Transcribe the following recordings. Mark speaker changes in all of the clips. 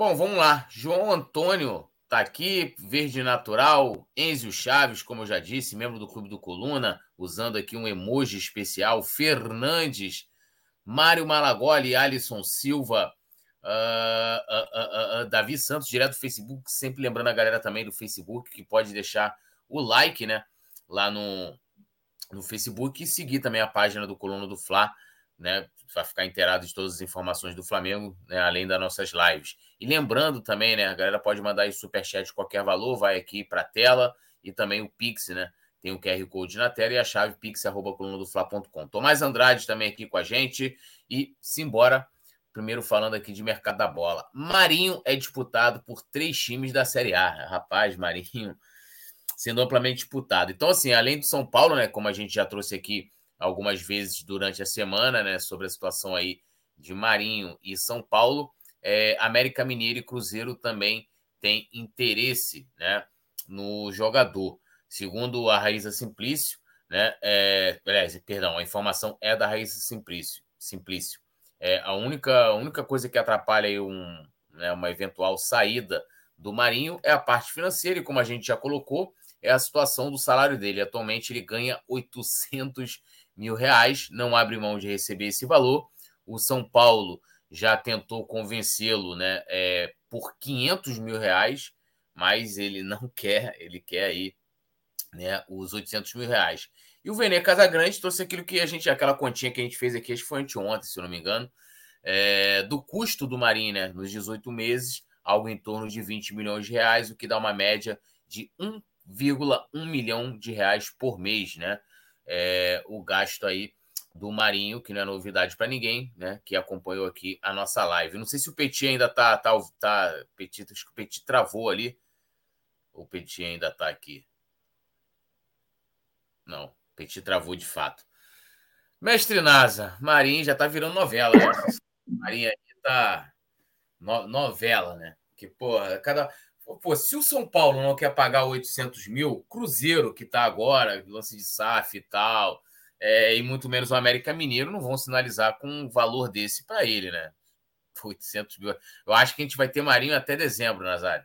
Speaker 1: Bom, vamos lá. João Antônio está aqui, Verde Natural, Enzio Chaves, como eu já disse, membro do Clube do Coluna, usando aqui um emoji especial, Fernandes, Mário Malagoli, Alisson Silva, uh, uh, uh, Davi Santos, direto do Facebook, sempre lembrando a galera também do Facebook, que pode deixar o like, né, lá no, no Facebook e seguir também a página do Coluna do Fla, né, vai ficar inteirado de todas as informações do Flamengo, né, além das nossas lives. E lembrando também, né, a galera pode mandar aí superchat de qualquer valor, vai aqui para a tela e também o Pix, né? Tem o QR Code na tela e a chave pix.colunadofla.com. Tomás Andrade também aqui com a gente e simbora. Primeiro falando aqui de mercado da bola. Marinho é disputado por três times da Série A. Rapaz, Marinho sendo amplamente disputado. Então, assim, além do São Paulo, né, como a gente já trouxe aqui algumas vezes durante a semana, né, sobre a situação aí de Marinho e São Paulo, é, América Mineiro e Cruzeiro também têm interesse, né, no jogador. Segundo a Raíssa Simplício, né, é, perdão, a informação é da Raíssa Simplício. Simplício. É, a, única, a única coisa que atrapalha um, né, uma eventual saída do Marinho é a parte financeira, e como a gente já colocou, é a situação do salário dele. Atualmente ele ganha 800 mil reais, não abre mão de receber esse valor. O São Paulo já tentou convencê-lo né, é, por 500 mil reais, mas ele não quer, ele quer aí né, os 800 mil reais. E o Vene Casagrande trouxe aquilo que a gente, aquela continha que a gente fez aqui, acho que foi anteontem, se eu não me engano, é, do custo do Marinho né, nos 18 meses, algo em torno de 20 milhões de reais, o que dá uma média de 1,1 milhão de reais por mês, né? É, o gasto aí do Marinho, que não é novidade para ninguém, né? Que acompanhou aqui a nossa live. Não sei se o Petit ainda tá, tá, tá Petit, acho que o Petit travou ali. O Petit ainda está aqui. Não, o Petit travou de fato. Mestre Nasa, Marinho já tá virando novela, né? Marinho aqui tá no, novela, né? Que, porra, cada Pô, se o São Paulo não quer pagar 800 mil, Cruzeiro, que está agora, lance de SAF e tal, é, e muito menos o América Mineiro, não vão sinalizar com um valor desse para ele, né? 800 mil. Eu acho que a gente vai ter Marinho até dezembro, Nazário.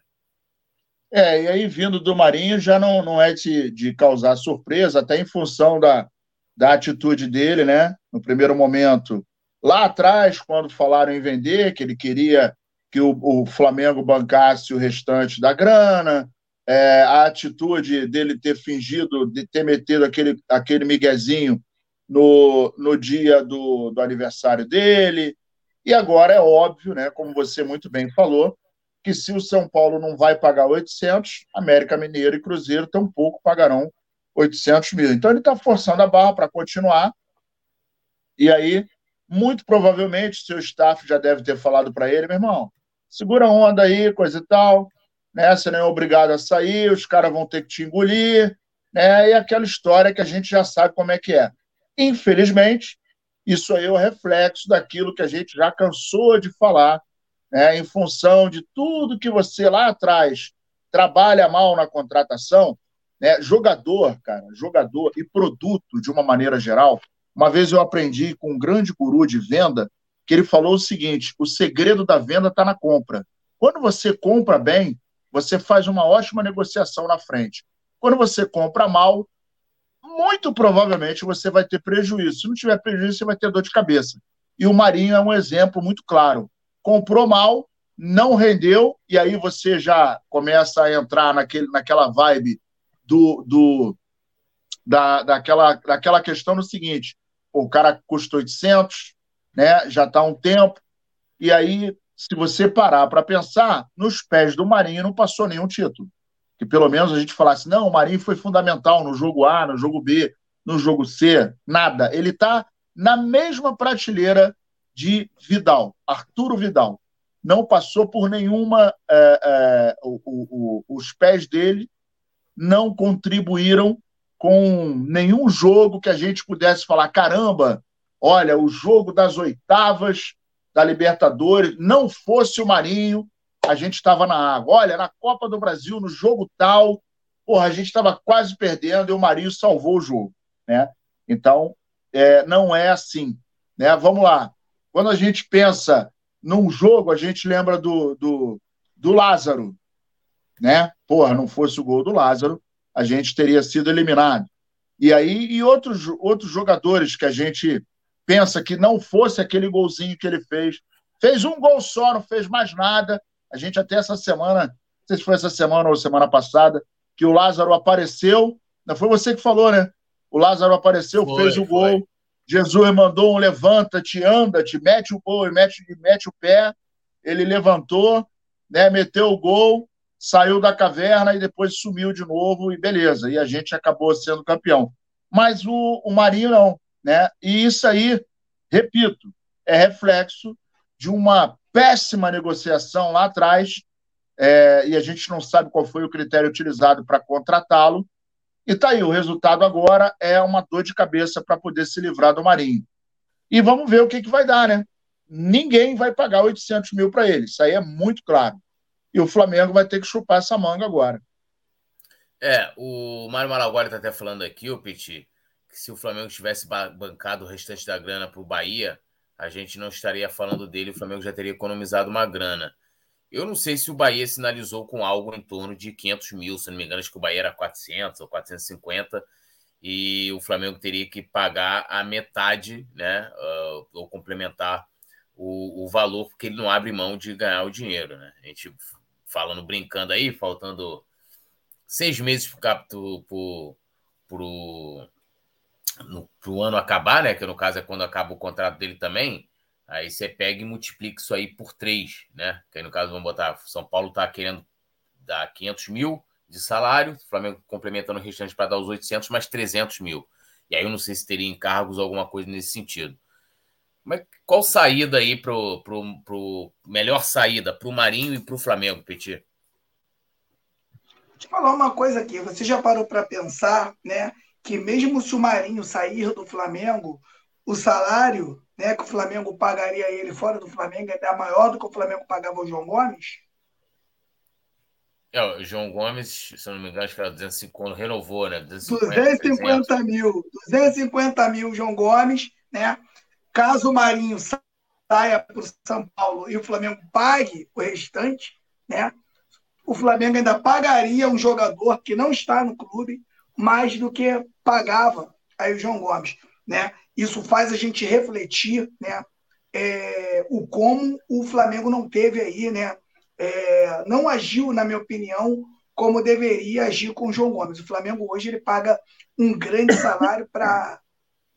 Speaker 2: É, e aí vindo do Marinho já não, não é de, de causar surpresa, até em função da, da atitude dele, né? No primeiro momento, lá atrás, quando falaram em vender, que ele queria que o, o Flamengo bancasse o restante da grana, é, a atitude dele ter fingido, de ter metido aquele, aquele miguezinho no, no dia do, do aniversário dele. E agora é óbvio, né, como você muito bem falou, que se o São Paulo não vai pagar 800, América Mineiro e Cruzeiro tampouco pagarão 800 mil. Então ele está forçando a barra para continuar. E aí, muito provavelmente, seu staff já deve ter falado para ele, meu irmão, segura a onda aí, coisa e tal, né? Você não é obrigado a sair, os caras vão ter que te engolir, né? E aquela história que a gente já sabe como é que é. Infelizmente, isso aí é o reflexo daquilo que a gente já cansou de falar, né? Em função de tudo que você lá atrás trabalha mal na contratação, né? Jogador, cara, jogador e produto de uma maneira geral. Uma vez eu aprendi com um grande guru de venda que ele falou o seguinte: o segredo da venda está na compra. Quando você compra bem, você faz uma ótima negociação na frente. Quando você compra mal, muito provavelmente você vai ter prejuízo. Se não tiver prejuízo, você vai ter dor de cabeça. E o Marinho é um exemplo muito claro. Comprou mal, não rendeu, e aí você já começa a entrar naquele, naquela vibe do, do da, daquela, daquela questão no seguinte: o cara custa 800, né? já está há um tempo. E aí, se você parar para pensar, nos pés do Marinho não passou nenhum título. Que pelo menos a gente falasse, não, o Marinho foi fundamental no jogo A, no jogo B, no jogo C, nada. Ele está na mesma prateleira de Vidal, Arturo Vidal. Não passou por nenhuma. É, é, o, o, os pés dele não contribuíram com nenhum jogo que a gente pudesse falar: caramba, olha, o jogo das oitavas da Libertadores, não fosse o Marinho, a gente estava na água. Olha, na Copa do Brasil, no jogo tal, porra, a gente estava quase perdendo e o Marinho salvou o jogo, né? Então, é, não é assim, né? Vamos lá. Quando a gente pensa num jogo, a gente lembra do, do, do Lázaro, né? Porra, não fosse o gol do Lázaro, a gente teria sido eliminado. E aí, e outros, outros jogadores que a gente pensa que não fosse aquele golzinho que ele fez. Fez um gol só, não fez mais nada. A gente até essa semana, não sei se foi essa semana ou semana passada, que o Lázaro apareceu. Não foi você que falou, né? O Lázaro apareceu, foi, fez o gol. Foi. Jesus mandou um levanta-te, anda-te, mete o gol e mete, mete o pé. Ele levantou, né, meteu o gol, saiu da caverna e depois sumiu de novo e beleza. E a gente acabou sendo campeão. Mas o, o Marinho não, né? E isso aí, repito, é reflexo de uma péssima negociação lá atrás, é, e a gente não sabe qual foi o critério utilizado para contratá-lo, e tá aí, o resultado agora é uma dor de cabeça para poder se livrar do Marinho. E vamos ver o que, que vai dar, né? Ninguém vai pagar 800 mil para ele, isso aí é muito claro. E o Flamengo vai ter que chupar essa manga agora.
Speaker 1: É, o Mário Malaguari está até falando aqui, o Petit, que se o Flamengo tivesse bancado o restante da grana para o Bahia, a gente não estaria falando dele, o Flamengo já teria economizado uma grana. Eu não sei se o Bahia sinalizou com algo em torno de 500 mil, se não me engano, acho que o Bahia era 400 ou 450, e o Flamengo teria que pagar a metade, né, uh, ou complementar o, o, valor, porque ele não abre mão de ganhar o dinheiro, né? A gente falando, brincando aí, faltando seis meses para o ano acabar, né, que no caso é quando acaba o contrato dele também, Aí você pega e multiplica isso aí por três, né? Que aí no caso, vamos botar, São Paulo está querendo dar 500 mil de salário, Flamengo complementando o restante para dar os 800, mais 300 mil. E aí eu não sei se teria encargos ou alguma coisa nesse sentido. Mas qual saída aí pro, pro, pro melhor saída para o Marinho e para o Flamengo, Petit?
Speaker 3: Vou te falar uma coisa aqui. Você já parou para pensar, né? Que mesmo se o Marinho sair do Flamengo, o salário né, que o Flamengo pagaria ele fora do Flamengo é maior do que o Flamengo pagava o João Gomes?
Speaker 1: É, o João Gomes, se não me engano, acho que era 250, quando renovou, né?
Speaker 3: 250, 250 mil. 250 mil, João Gomes, né? Caso o Marinho saia para o São Paulo e o Flamengo pague o restante, né? O Flamengo ainda pagaria um jogador que não está no clube mais do que pagava aí o João Gomes, né? Isso faz a gente refletir né, é, o como o Flamengo não teve aí, né, é, não agiu, na minha opinião, como deveria agir com o João Gomes. O Flamengo hoje ele paga um grande salário para.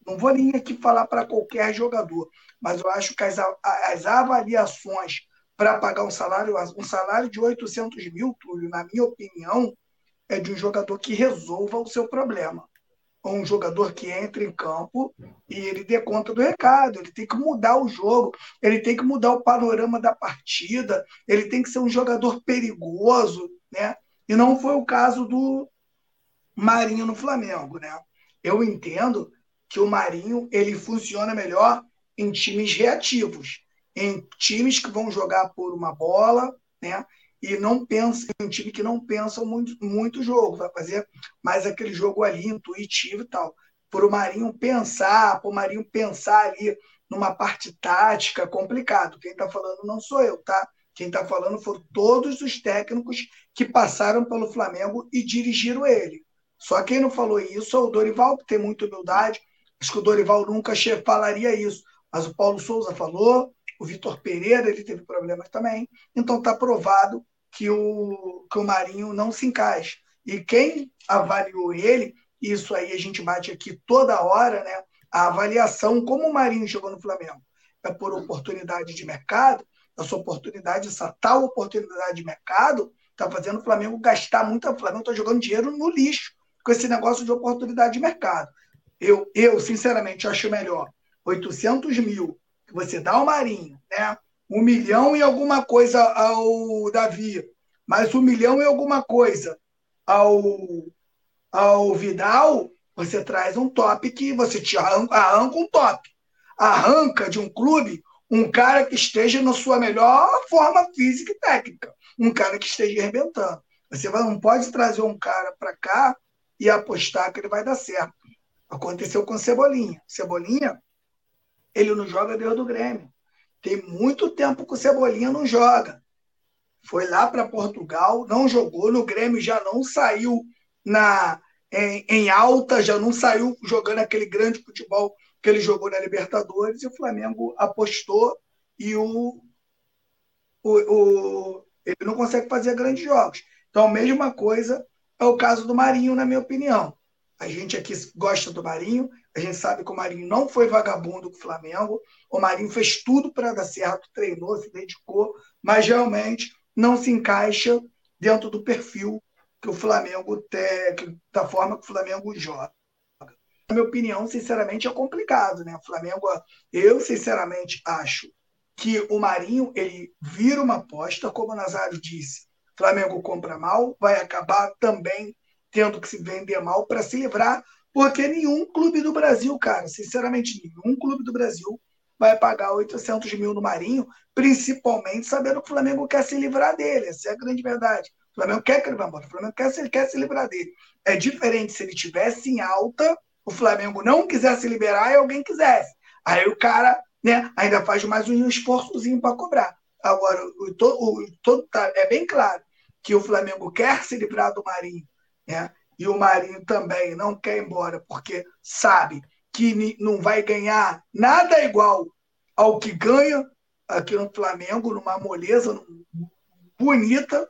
Speaker 3: Não vou nem aqui falar para qualquer jogador, mas eu acho que as, as avaliações para pagar um salário, um salário de 800 mil, Túlio, na minha opinião, é de um jogador que resolva o seu problema um jogador que entra em campo e ele dê conta do recado, ele tem que mudar o jogo, ele tem que mudar o panorama da partida, ele tem que ser um jogador perigoso, né? E não foi o caso do Marinho no Flamengo, né? Eu entendo que o Marinho ele funciona melhor em times reativos, em times que vão jogar por uma bola, né? E não pensa em um time que não pensa muito, muito jogo, vai fazer mais aquele jogo ali intuitivo e tal. Por o Marinho pensar, por o Marinho pensar ali numa parte tática, complicado. Quem está falando não sou eu, tá? Quem está falando foram todos os técnicos que passaram pelo Flamengo e dirigiram ele. Só quem não falou isso é o Dorival, que tem muita humildade. Acho que o Dorival nunca falaria isso. Mas o Paulo Souza falou, o Vitor Pereira ele teve problemas também. Então está provado que o, que o Marinho não se encaixa. E quem avaliou ele, isso aí a gente bate aqui toda hora, né? A avaliação, como o Marinho chegou no Flamengo, é por oportunidade de mercado, essa oportunidade, essa tal oportunidade de mercado, está fazendo o Flamengo gastar muito. O Flamengo está jogando dinheiro no lixo com esse negócio de oportunidade de mercado. Eu, eu sinceramente, acho melhor 800 mil que você dá ao Marinho, né? Um milhão e alguma coisa ao Davi, mais um milhão e alguma coisa ao, ao Vidal, você traz um top que você te arranca, arranca um top. Arranca de um clube um cara que esteja na sua melhor forma física e técnica. Um cara que esteja arrebentando. Você não pode trazer um cara para cá e apostar que ele vai dar certo. Aconteceu com Cebolinha. Cebolinha ele não joga desde o Grêmio. Tem muito tempo que o Cebolinha não joga. foi lá para Portugal, não jogou no Grêmio, já não saiu na em, em, alta, já não saiu jogando aquele grande futebol que ele jogou na Libertadores, e o Flamengo apostou e o, o, o ele não consegue fazer grandes jogos. Então, a mesma coisa é o caso do Marinho, na minha opinião. A gente aqui gosta do Marinho, a gente sabe que o Marinho não foi vagabundo com o Flamengo, o Marinho fez tudo para dar certo, treinou, se dedicou, mas realmente não se encaixa dentro do perfil que o Flamengo tem, da forma que o Flamengo joga. Na minha opinião, sinceramente, é complicado, né? O Flamengo, eu sinceramente acho que o Marinho ele vira uma aposta, como o Nazário disse. O Flamengo compra mal, vai acabar também tendo que se vender mal para se livrar, porque nenhum clube do Brasil, cara, sinceramente, nenhum clube do Brasil vai pagar 800 mil no Marinho, principalmente sabendo que o Flamengo quer se livrar dele. Essa é a grande verdade. O Flamengo quer que ele vá embora. O Flamengo quer, ele quer se livrar dele. É diferente se ele tivesse em alta, o Flamengo não quisesse liberar e alguém quisesse. Aí o cara né, ainda faz mais um esforçozinho para cobrar. Agora, o, o, o, tá, é bem claro que o Flamengo quer se livrar do Marinho, né? E o Marinho também não quer ir embora, porque sabe que não vai ganhar nada igual ao que ganha aqui no Flamengo, numa moleza bonita,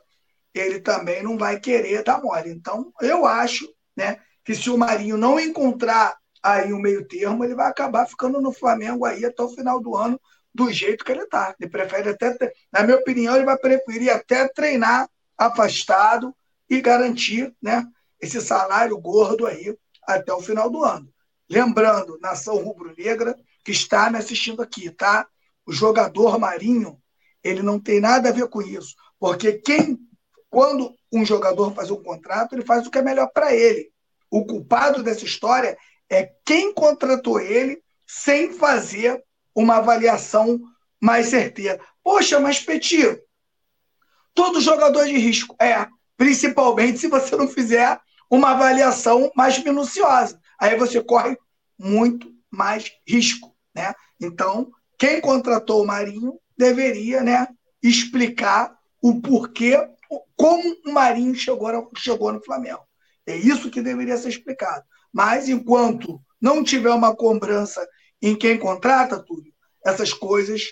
Speaker 3: ele também não vai querer dar mole. Então, eu acho né, que se o Marinho não encontrar aí um meio termo, ele vai acabar ficando no Flamengo aí até o final do ano, do jeito que ele está. Ele prefere até, na minha opinião, ele vai preferir até treinar afastado e garantir né, esse salário gordo aí até o final do ano. Lembrando, nação rubro-negra que está me assistindo aqui, tá? O jogador Marinho, ele não tem nada a ver com isso, porque quem, quando um jogador faz um contrato, ele faz o que é melhor para ele. O culpado dessa história é quem contratou ele sem fazer uma avaliação mais certeira. Poxa, mas Petit, todo jogador de risco é, principalmente se você não fizer uma avaliação mais minuciosa. Aí você corre muito mais risco, né? Então, quem contratou o Marinho deveria, né, explicar o porquê, como o Marinho chegou, chegou no Flamengo. É isso que deveria ser explicado. Mas enquanto não tiver uma cobrança em quem contrata tudo, essas coisas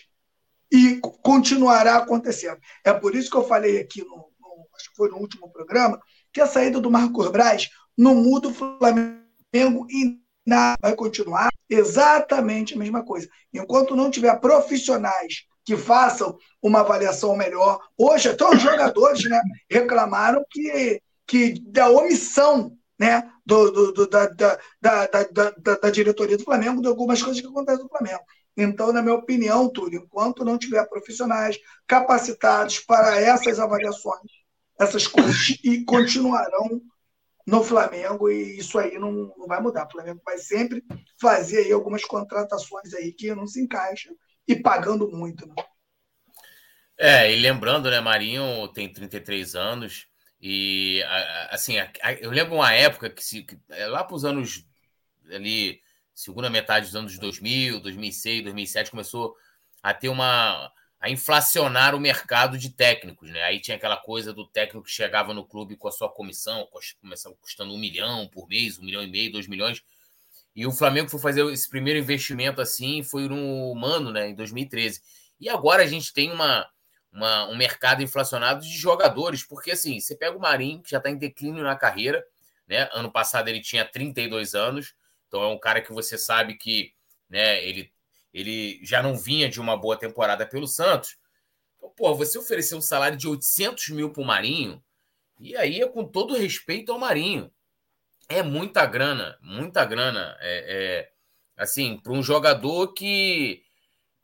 Speaker 3: e continuará acontecendo. É por isso que eu falei aqui no, no acho que foi no último programa que a saída do Marcos Braz não muda o Flamengo e nada vai continuar exatamente a mesma coisa. Enquanto não tiver profissionais que façam uma avaliação melhor, hoje até os jogadores né, reclamaram que, que da omissão né, do, do, do da, da, da, da, da, diretoria do Flamengo de algumas coisas que acontecem no Flamengo. Então, na minha opinião, Túlio, enquanto não tiver profissionais capacitados para essas avaliações, essas coisas e continuarão no Flamengo e isso aí não, não vai mudar. O Flamengo vai sempre fazer aí algumas contratações aí que não se encaixam e pagando muito. Né?
Speaker 1: É, e lembrando, né, Marinho tem 33 anos e assim, eu lembro uma época que se é, lá para os anos ali segunda metade dos anos 2000, 2006, 2007 começou a ter uma a inflacionar o mercado de técnicos, né? Aí tinha aquela coisa do técnico que chegava no clube com a sua comissão, começava custando um milhão por mês, um milhão e meio, dois milhões. E o Flamengo foi fazer esse primeiro investimento assim, foi no Mano, né, em 2013. E agora a gente tem uma, uma, um mercado inflacionado de jogadores, porque assim, você pega o Marinho, que já está em declínio na carreira, né? Ano passado ele tinha 32 anos, então é um cara que você sabe que né, ele ele já não vinha de uma boa temporada pelo Santos. Então, pô, você oferecer um salário de 800 mil para o Marinho, e aí é com todo respeito ao Marinho. É muita grana, muita grana. É, é assim, para um jogador que,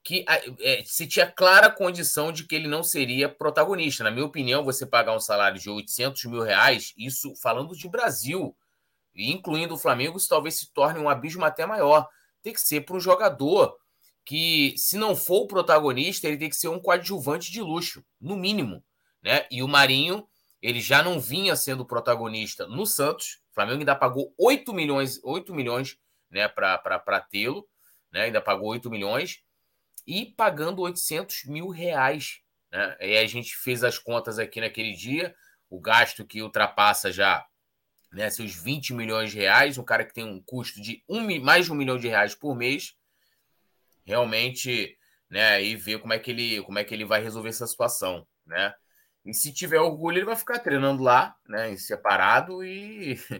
Speaker 1: que é, se tinha clara condição de que ele não seria protagonista. Na minha opinião, você pagar um salário de 800 mil reais, isso falando de Brasil, incluindo o Flamengo, isso talvez se torne um abismo até maior. Tem que ser para um jogador que, se não for o protagonista, ele tem que ser um coadjuvante de luxo, no mínimo. Né? E o Marinho, ele já não vinha sendo protagonista no Santos. O Flamengo ainda pagou 8 milhões, 8 milhões né, para tê-lo, né? ainda pagou 8 milhões, e pagando 800 mil reais Né? E a gente fez as contas aqui naquele dia, o gasto que ultrapassa já né, seus 20 milhões de reais, um cara que tem um custo de um, mais de um milhão de reais por mês, realmente, né, e ver como é que ele, como é que ele vai resolver essa situação, né? E se tiver orgulho, ele vai ficar treinando lá, né, em separado e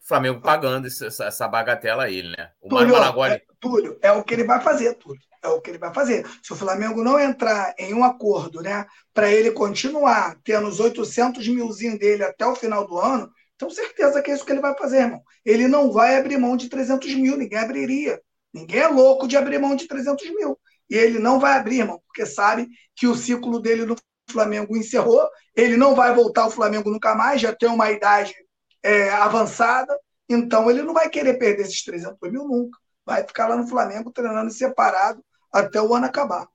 Speaker 1: o Flamengo pagando essa, essa bagatela a ele, né?
Speaker 3: O Túlio, Maragoli... é, Túlio, é o que ele vai fazer, Túlio. É o que ele vai fazer. Se o Flamengo não entrar em um acordo, né, para ele continuar tendo os 800 milzinho dele até o final do ano, tenho certeza que é isso que ele vai fazer, irmão. Ele não vai abrir mão de 300 mil, ninguém abriria. Ninguém é louco de abrir mão de 300 mil. E ele não vai abrir, irmão, porque sabe que o ciclo dele no Flamengo encerrou. Ele não vai voltar ao Flamengo nunca mais, já tem uma idade é, avançada. Então ele não vai querer perder esses 300 mil nunca. Vai ficar lá no Flamengo treinando separado até o ano acabar.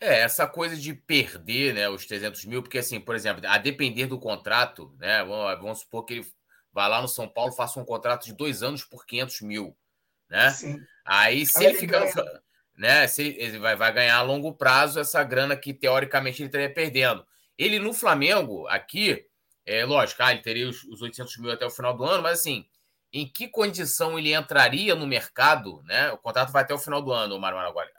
Speaker 1: É, essa coisa de perder né, os 300 mil, porque, assim, por exemplo, a depender do contrato, né, vamos, vamos supor que ele vá lá no São Paulo faça um contrato de dois anos por 500 mil, né? Sim. Aí, se Aí ele ficar no, né, se ele, vai, vai ganhar a longo prazo essa grana que, teoricamente, ele estaria perdendo. Ele no Flamengo, aqui, é lógico, ah, ele teria os, os 800 mil até o final do ano, mas, assim, em que condição ele entraria no mercado, né? O contrato vai até o final do ano, Mário Maraguari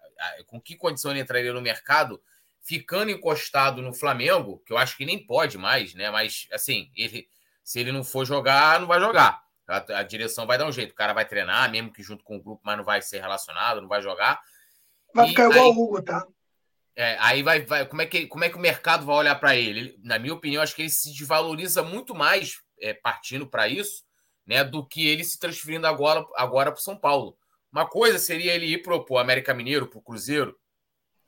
Speaker 1: com que condição ele entraria no mercado, ficando encostado no Flamengo, que eu acho que nem pode mais, né? Mas assim, ele, se ele não for jogar, não vai jogar. A, a, direção vai dar um jeito. O cara vai treinar, mesmo que junto com o grupo, mas não vai ser relacionado, não vai jogar.
Speaker 3: Vai ficar igual o Hugo, tá?
Speaker 1: É, aí vai, vai como, é que, como é que o mercado vai olhar para ele? ele? Na minha opinião, acho que ele se desvaloriza muito mais é, partindo para isso, né, do que ele se transferindo agora agora para São Paulo. Uma coisa seria ele ir para o América Mineiro, para o Cruzeiro,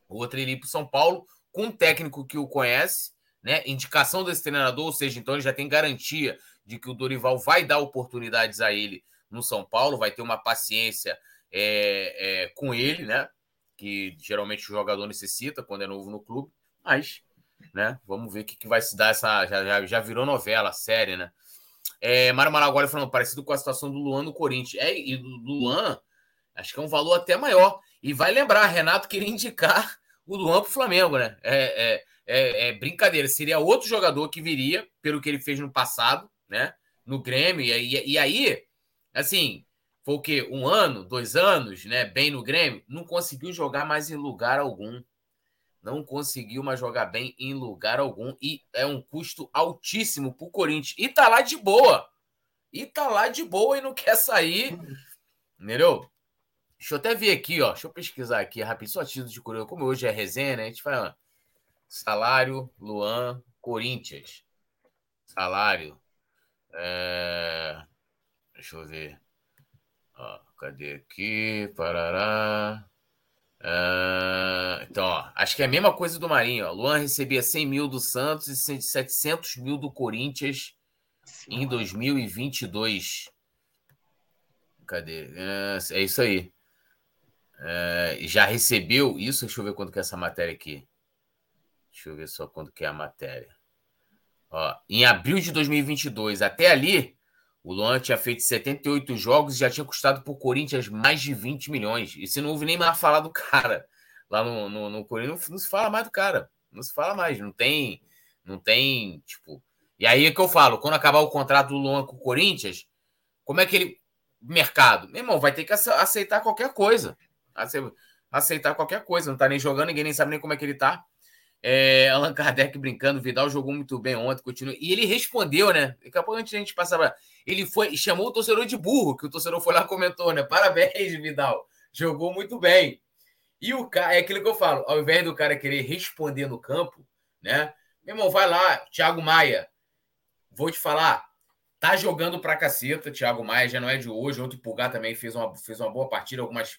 Speaker 1: outra ele ir para São Paulo, com um técnico que o conhece, né? Indicação desse treinador, ou seja, então ele já tem garantia de que o Dorival vai dar oportunidades a ele no São Paulo, vai ter uma paciência é, é, com ele, né? Que geralmente o jogador necessita quando é novo no clube, mas, né? Vamos ver o que, que vai se dar essa. Já, já, já virou novela, série, né? É, Mário Maragoli falando, parecido com a situação do Luan no Corinthians. É, e do Luan Acho que é um valor até maior. E vai lembrar, Renato queria indicar o Luan para o Flamengo, né? É, é, é, é, brincadeira. Seria outro jogador que viria, pelo que ele fez no passado, né? No Grêmio. E, e aí, assim, foi o quê? Um ano, dois anos, né? Bem no Grêmio. Não conseguiu jogar mais em lugar algum. Não conseguiu mais jogar bem em lugar algum. E é um custo altíssimo para o Corinthians. E tá lá de boa. E tá lá de boa e não quer sair. Entendeu? Deixa eu até ver aqui, ó. Deixa eu pesquisar aqui rapidinho, só título de curioso. Como hoje é resenha, né? A gente fala salário, Luan, Corinthians. Salário. É... Deixa eu ver. Ó, cadê aqui? Parará. É... Então, ó, acho que é a mesma coisa do Marinho. Ó. Luan recebia 100 mil do Santos e 700 mil do Corinthians em 2022. Cadê? É, é isso aí. É, já recebeu isso? Deixa eu ver quando que é essa matéria aqui. Deixa eu ver só quando que é a matéria. Ó, em abril de 2022, até ali, o Luan tinha feito 78 jogos e já tinha custado para o Corinthians mais de 20 milhões. E se não houve nem mais falar do cara lá no, no, no Corinthians, não, não, se fala mais do cara. Não se fala mais. Não tem. Não tem. Tipo. E aí é que eu falo: quando acabar o contrato do Luan com o Corinthians, como é que ele. Mercado. Meu irmão, vai ter que aceitar qualquer coisa aceitar qualquer coisa. Não tá nem jogando, ninguém nem sabe nem como é que ele tá. É, Allan Kardec brincando, Vidal jogou muito bem ontem, continua. E ele respondeu, né? Daqui a pouco a gente passava. Ele foi chamou o torcedor de burro, que o torcedor foi lá e comentou, né? Parabéns, Vidal. Jogou muito bem. E o cara, é aquilo que eu falo, ao invés do cara querer responder no campo, né? Meu irmão, vai lá, Thiago Maia. Vou te falar, tá jogando pra caceta, Thiago Maia já não é de hoje. Ontem o Pulgar também fez uma, fez uma boa partida, algumas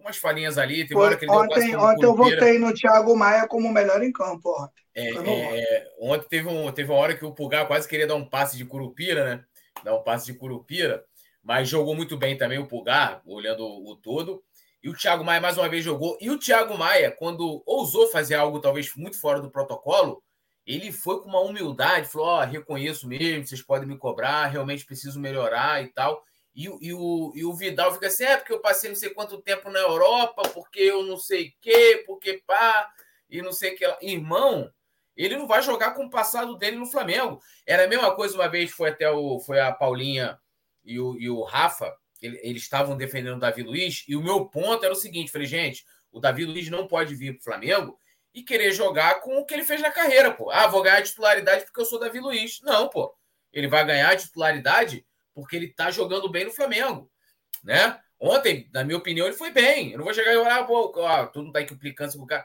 Speaker 1: umas falinhas ali. Teve hora que ele
Speaker 3: ontem, ontem eu votei no Thiago Maia como o melhor em campo. Ontem,
Speaker 1: é, é, ontem teve, um, teve uma hora que o Pulgar quase queria dar um passe de Curupira, né? Dar um passe de Curupira, mas jogou muito bem também o Pulgar, olhando o, o todo. E o Thiago Maia mais uma vez jogou. E o Thiago Maia, quando ousou fazer algo talvez muito fora do protocolo, ele foi com uma humildade, falou: Ó, oh, reconheço mesmo, vocês podem me cobrar, realmente preciso melhorar e tal. E, e, o, e o Vidal fica assim: é porque eu passei não sei quanto tempo na Europa, porque eu não sei o quê, porque pá. e não sei o que. Irmão, ele não vai jogar com o passado dele no Flamengo. Era a mesma coisa, uma vez foi até o foi a Paulinha e o, e o Rafa, ele, eles estavam defendendo o Davi Luiz, e o meu ponto era o seguinte: falei, gente, o Davi Luiz não pode vir para o Flamengo e querer jogar com o que ele fez na carreira, pô. Ah, vou ganhar titularidade porque eu sou Davi Luiz. Não, pô. Ele vai ganhar titularidade porque ele tá jogando bem no Flamengo, né? Ontem, na minha opinião, ele foi bem. Eu não vou chegar e olhar, pô, ó, tu não tá implicância com o cara.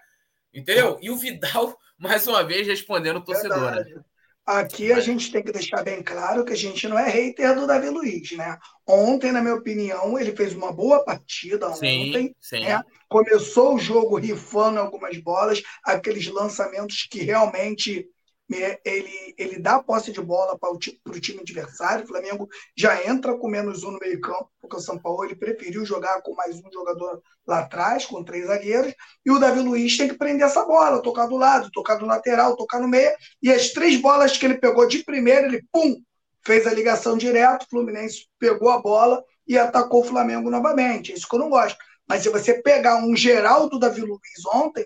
Speaker 1: Entendeu? E o Vidal, mais uma vez, respondendo o torcedor. Né?
Speaker 3: Aqui a gente tem que deixar bem claro que a gente não é hater do Davi Luiz, né? Ontem, na minha opinião, ele fez uma boa partida
Speaker 1: sim,
Speaker 3: ontem.
Speaker 1: Sim.
Speaker 3: Né? Começou o jogo rifando algumas bolas, aqueles lançamentos que realmente ele, ele dá posse de bola para o, para o time adversário. O Flamengo já entra com menos um no meio-campo, porque o São Paulo ele preferiu jogar com mais um jogador lá atrás, com três zagueiros. E o Davi Luiz tem que prender essa bola, tocar do lado, tocar do lateral, tocar no meio. E as três bolas que ele pegou de primeira, ele pum, fez a ligação direto. O Fluminense pegou a bola e atacou o Flamengo novamente. É isso que eu não gosto. Mas se você pegar um geral do Davi Luiz ontem,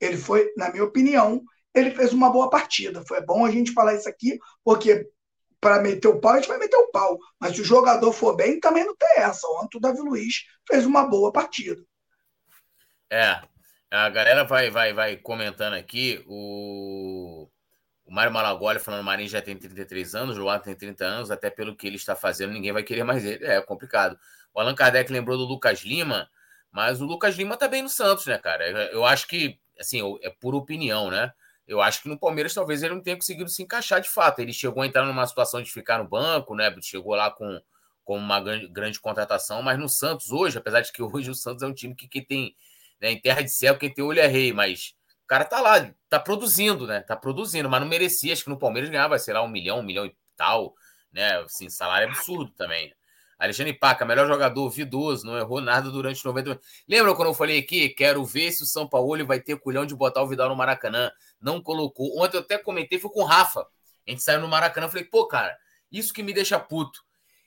Speaker 3: ele foi, na minha opinião, ele fez uma boa partida. Foi bom a gente falar isso aqui, porque para meter o pau, a gente vai meter o pau. Mas se o jogador for bem, também não tem essa. Ontem o Davi Luiz fez uma boa partida.
Speaker 1: É, a galera vai, vai, vai comentando aqui. O, o Mário Malagoli falando o Marinho já tem 33 anos, o Luan tem 30 anos, até pelo que ele está fazendo, ninguém vai querer mais ele. É complicado. O Allan Kardec lembrou do Lucas Lima, mas o Lucas Lima tá bem no Santos, né, cara? Eu acho que, assim, é por opinião, né? Eu acho que no Palmeiras talvez ele não tenha conseguido se encaixar de fato. Ele chegou a entrar numa situação de ficar no banco, né? Chegou lá com, com uma grande, grande contratação, mas no Santos hoje, apesar de que hoje o Santos é um time que, que tem, né, em terra de céu, quem tem olho é rei, mas o cara tá lá, tá produzindo, né? Tá produzindo, mas não merecia. Acho que no Palmeiras ganhava, sei lá, um milhão, um milhão e tal, né? Assim, salário absurdo também. Alexandre Paca, melhor jogador, vidoso, não errou nada durante 90 Lembra quando eu falei aqui? Quero ver se o São Paulo vai ter culhão de botar o Vidal no Maracanã. Não colocou. Ontem eu até comentei, foi com o Rafa. A gente saiu no Maracanã, falei, pô, cara, isso que me deixa puto.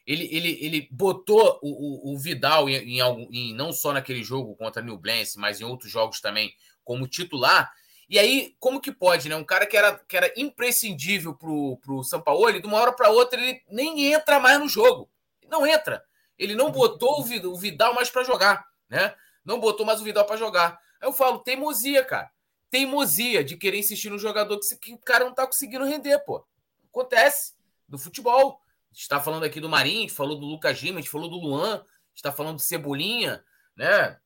Speaker 1: Ele, ele, ele botou o, o, o Vidal em, em, em, não só naquele jogo contra New Blance, mas em outros jogos também, como titular. E aí, como que pode, né? Um cara que era, que era imprescindível pro, pro São Paulo, de uma hora para outra, ele nem entra mais no jogo não entra. Ele não botou o Vidal mais para jogar, né? Não botou mais o Vidal para jogar. Aí eu falo, teimosia, cara. Teimosia de querer insistir no jogador que, que o cara não tá conseguindo render, pô. Acontece do futebol. A gente tá falando aqui do Marinho, a gente falou do Lucas Lima, a gente falou do Luan, a gente tá falando do Cebolinha, né?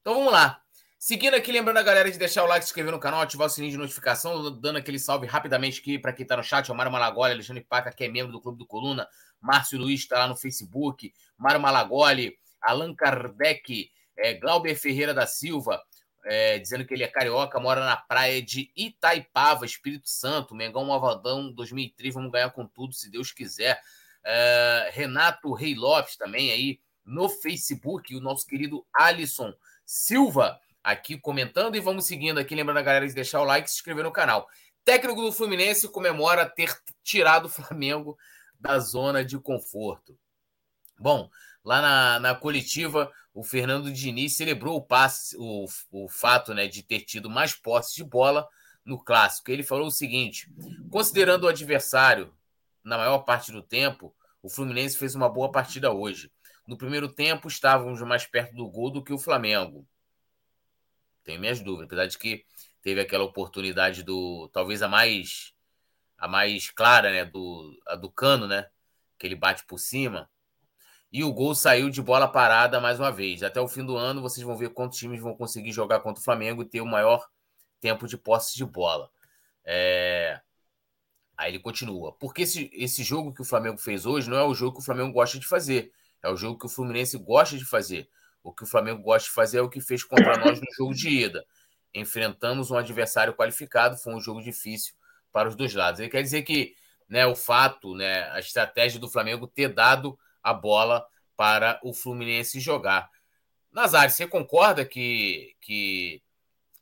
Speaker 1: Então vamos lá. Seguindo aqui, lembrando a galera de deixar o like, se inscrever no canal, ativar o sininho de notificação, dando aquele salve rapidamente aqui para quem está no chat, o Mário Malagoli, Alexandre Paca, que é membro do Clube do Coluna, Márcio Luiz está lá no Facebook, Mário Malagoli, Allan Kardec, é, Glauber Ferreira da Silva, é, dizendo que ele é carioca, mora na praia de Itaipava, Espírito Santo, Mengão Malvadão 2003, vamos ganhar com tudo, se Deus quiser. É, Renato Rei Lopes também aí no Facebook, o nosso querido Alisson Silva aqui comentando e vamos seguindo aqui. Lembrando a galera de deixar o like e se inscrever no canal. Técnico do Fluminense comemora ter tirado o Flamengo da zona de conforto. Bom, lá na, na coletiva, o Fernando Diniz celebrou o, passe, o, o fato né, de ter tido mais posse de bola no clássico. Ele falou o seguinte: considerando o adversário na maior parte do tempo, o Fluminense fez uma boa partida hoje. No primeiro tempo, estávamos mais perto do gol do que o Flamengo. Tenho minhas dúvidas, apesar de que teve aquela oportunidade do. talvez a mais a mais clara, né? Do, a do cano, né? Que ele bate por cima. E o gol saiu de bola parada mais uma vez. Até o fim do ano, vocês vão ver quantos times vão conseguir jogar contra o Flamengo e ter o maior tempo de posse de bola. É... Aí ele continua. Porque esse, esse jogo que o Flamengo fez hoje não é o jogo que o Flamengo gosta de fazer. É o jogo que o Fluminense gosta de fazer. O que o Flamengo gosta de fazer é o que fez contra nós no jogo de ida. Enfrentamos um adversário qualificado, foi um jogo difícil para os dois lados. Ele quer dizer que né, o fato, né, a estratégia do Flamengo ter dado a bola para o Fluminense jogar. Nazário, você concorda que, que,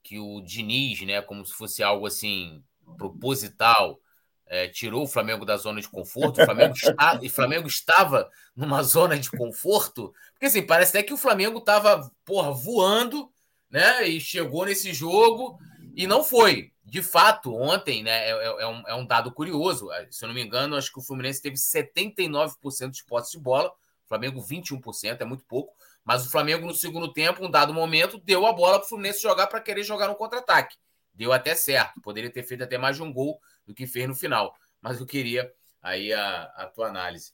Speaker 1: que o Diniz, né, como se fosse algo assim proposital, é, tirou o Flamengo da zona de conforto, o Flamengo, está, e Flamengo estava numa zona de conforto, porque assim, parece até que o Flamengo estava, voando, né? E chegou nesse jogo E não foi. De fato, ontem, né, é, é, é, um, é um dado curioso. Se eu não me engano, acho que o Fluminense teve 79% de posse de bola, o Flamengo 21%, é muito pouco. Mas o Flamengo, no segundo tempo, um dado momento, deu a bola para o Fluminense jogar para querer jogar no contra-ataque. Deu até certo. Poderia ter feito até mais de um gol do que fez no final. Mas eu queria aí a, a tua análise.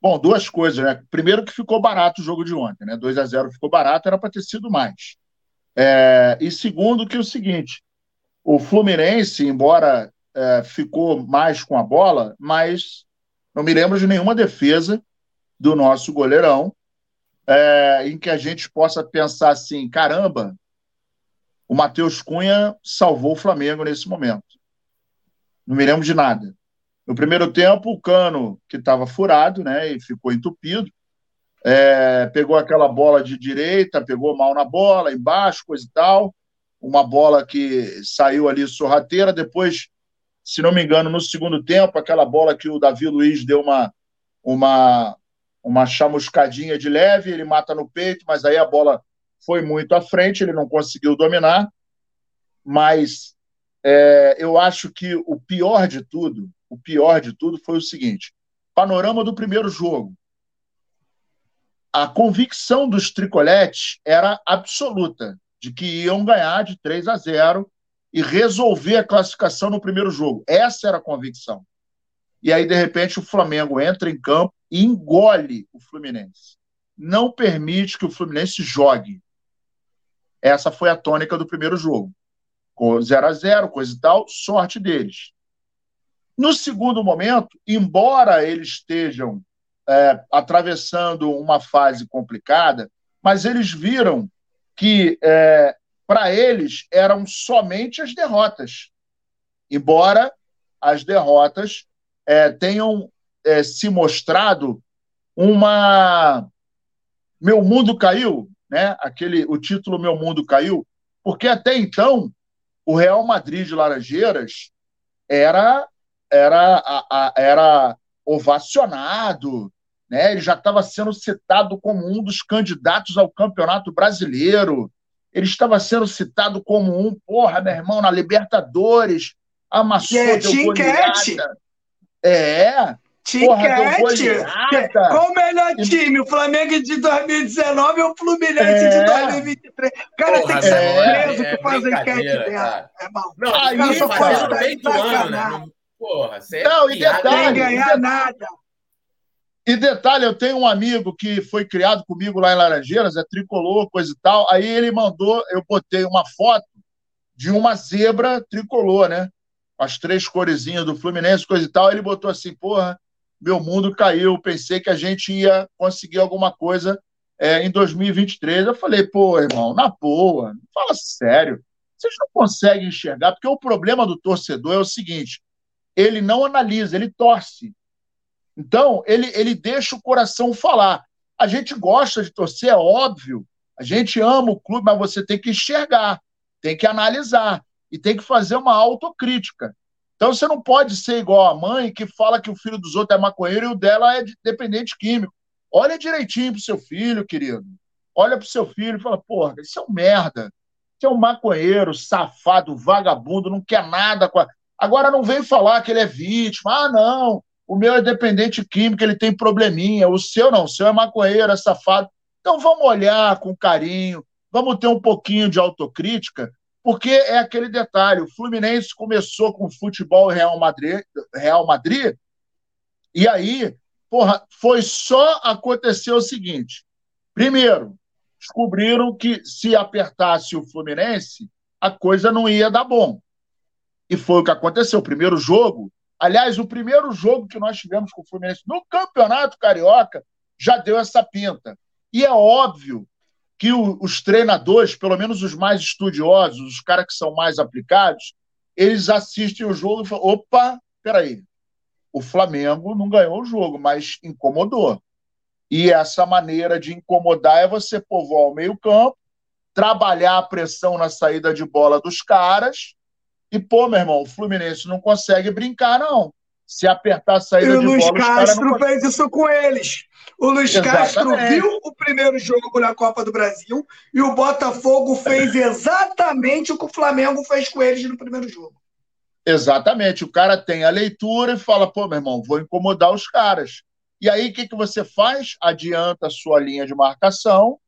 Speaker 2: Bom, duas coisas, né? Primeiro que ficou barato o jogo de ontem, né? 2 a 0 ficou barato, era para ter sido mais. É, e segundo que é o seguinte, o Fluminense, embora é, ficou mais com a bola, mas não me lembro de nenhuma defesa do nosso goleirão é, em que a gente possa pensar assim, caramba, o Matheus Cunha salvou o Flamengo nesse momento. Não me lembro de nada. No primeiro tempo, o cano, que estava furado, né, e ficou entupido, é, pegou aquela bola de direita, pegou mal na bola, embaixo, coisa e tal. Uma bola que saiu ali sorrateira. Depois, se não me engano, no segundo tempo, aquela bola que o Davi Luiz deu uma, uma, uma chamuscadinha de leve, ele mata no peito, mas aí a bola foi muito à frente, ele não conseguiu dominar. Mas é, eu acho que o pior de tudo o pior de tudo foi o seguinte: panorama do primeiro jogo. A convicção dos tricoletes era absoluta de que iam ganhar de 3 a 0 e resolver a classificação no primeiro jogo. Essa era a convicção. E aí, de repente, o Flamengo entra em campo e engole o Fluminense. Não permite que o Fluminense jogue. Essa foi a tônica do primeiro jogo. 0 a 0 coisa e tal, sorte deles. No segundo momento, embora eles estejam é, atravessando uma fase complicada, mas eles viram que é, para eles eram somente as derrotas. Embora as derrotas é, tenham é, se mostrado uma. Meu mundo caiu, né? Aquele, o título Meu Mundo Caiu, porque até então o Real Madrid de Laranjeiras era era, a, a, era ovacionado, né? ele já estava sendo citado como um dos candidatos ao Campeonato Brasileiro, ele estava sendo citado como um, porra, meu irmão, na Libertadores, amassou,
Speaker 3: é, deu goleada.
Speaker 2: É,
Speaker 3: Tiquete! Qual o melhor time? O Flamengo de 2019 ou o Fluminense é. de 2023? Cara, Porra, tem que ser é, preso é, que faz a enquete dela. É bom. Não, aí
Speaker 1: só faz no meio do ano, né? Porra,
Speaker 2: você não, e detalhe, ganhar nada. E detalhe, eu tenho um amigo que foi criado comigo lá em Laranjeiras, é tricolor, coisa e tal. Aí ele mandou, eu botei uma foto de uma zebra tricolor, né? As três coresinhas do Fluminense, coisa e tal. Ele botou assim, porra, meu mundo caiu. Pensei que a gente ia conseguir alguma coisa é, em 2023. Eu falei, pô, irmão, na boa, fala sério. Vocês não conseguem enxergar, porque o problema do torcedor é o seguinte: ele não analisa, ele torce. Então, ele, ele deixa o coração falar. A gente gosta de torcer, é óbvio. A gente ama o clube, mas você tem que enxergar, tem que analisar e tem que fazer uma autocrítica. Então, você não pode ser igual a mãe que fala que o filho dos outros é maconheiro e o dela é dependente químico. Olha direitinho pro seu filho, querido. Olha pro seu filho e fala: porra, isso é um merda. Isso é um maconheiro, safado, vagabundo, não quer nada a. Agora não vem falar que ele é vítima. Ah, não, o meu é dependente químico, ele tem probleminha. O seu não, o seu é maconheiro, é safado. Então vamos olhar com carinho, vamos ter um pouquinho de autocrítica, porque é aquele detalhe: o Fluminense começou com futebol Real Madrid, Real Madrid e aí, porra, foi só acontecer o seguinte: primeiro, descobriram que se apertasse o Fluminense, a coisa não ia dar bom. E foi o que aconteceu. O primeiro jogo, aliás, o primeiro jogo que nós tivemos com o Fluminense no Campeonato Carioca já deu essa pinta. E é óbvio que o, os treinadores, pelo menos os mais estudiosos, os caras que são mais aplicados, eles assistem o jogo e falam: opa, peraí, o Flamengo não ganhou o jogo, mas incomodou. E essa maneira de incomodar é você povoar o meio-campo, trabalhar a pressão na saída de bola dos caras e, pô, meu irmão, o Fluminense não consegue brincar, não. se apertar a saída
Speaker 3: e
Speaker 2: de
Speaker 3: Luiz
Speaker 2: bola...
Speaker 3: Castro
Speaker 2: não...
Speaker 3: fez isso com eles. O Luiz Exatamente. Castro viu o primeiro jogo na Copa do Brasil e o Botafogo fez exatamente o que o Flamengo fez com eles no primeiro jogo.
Speaker 2: Exatamente. O cara tem a leitura e fala: pô, meu irmão, vou incomodar os caras. E aí, o que, que você faz? Adianta a sua linha de marcação,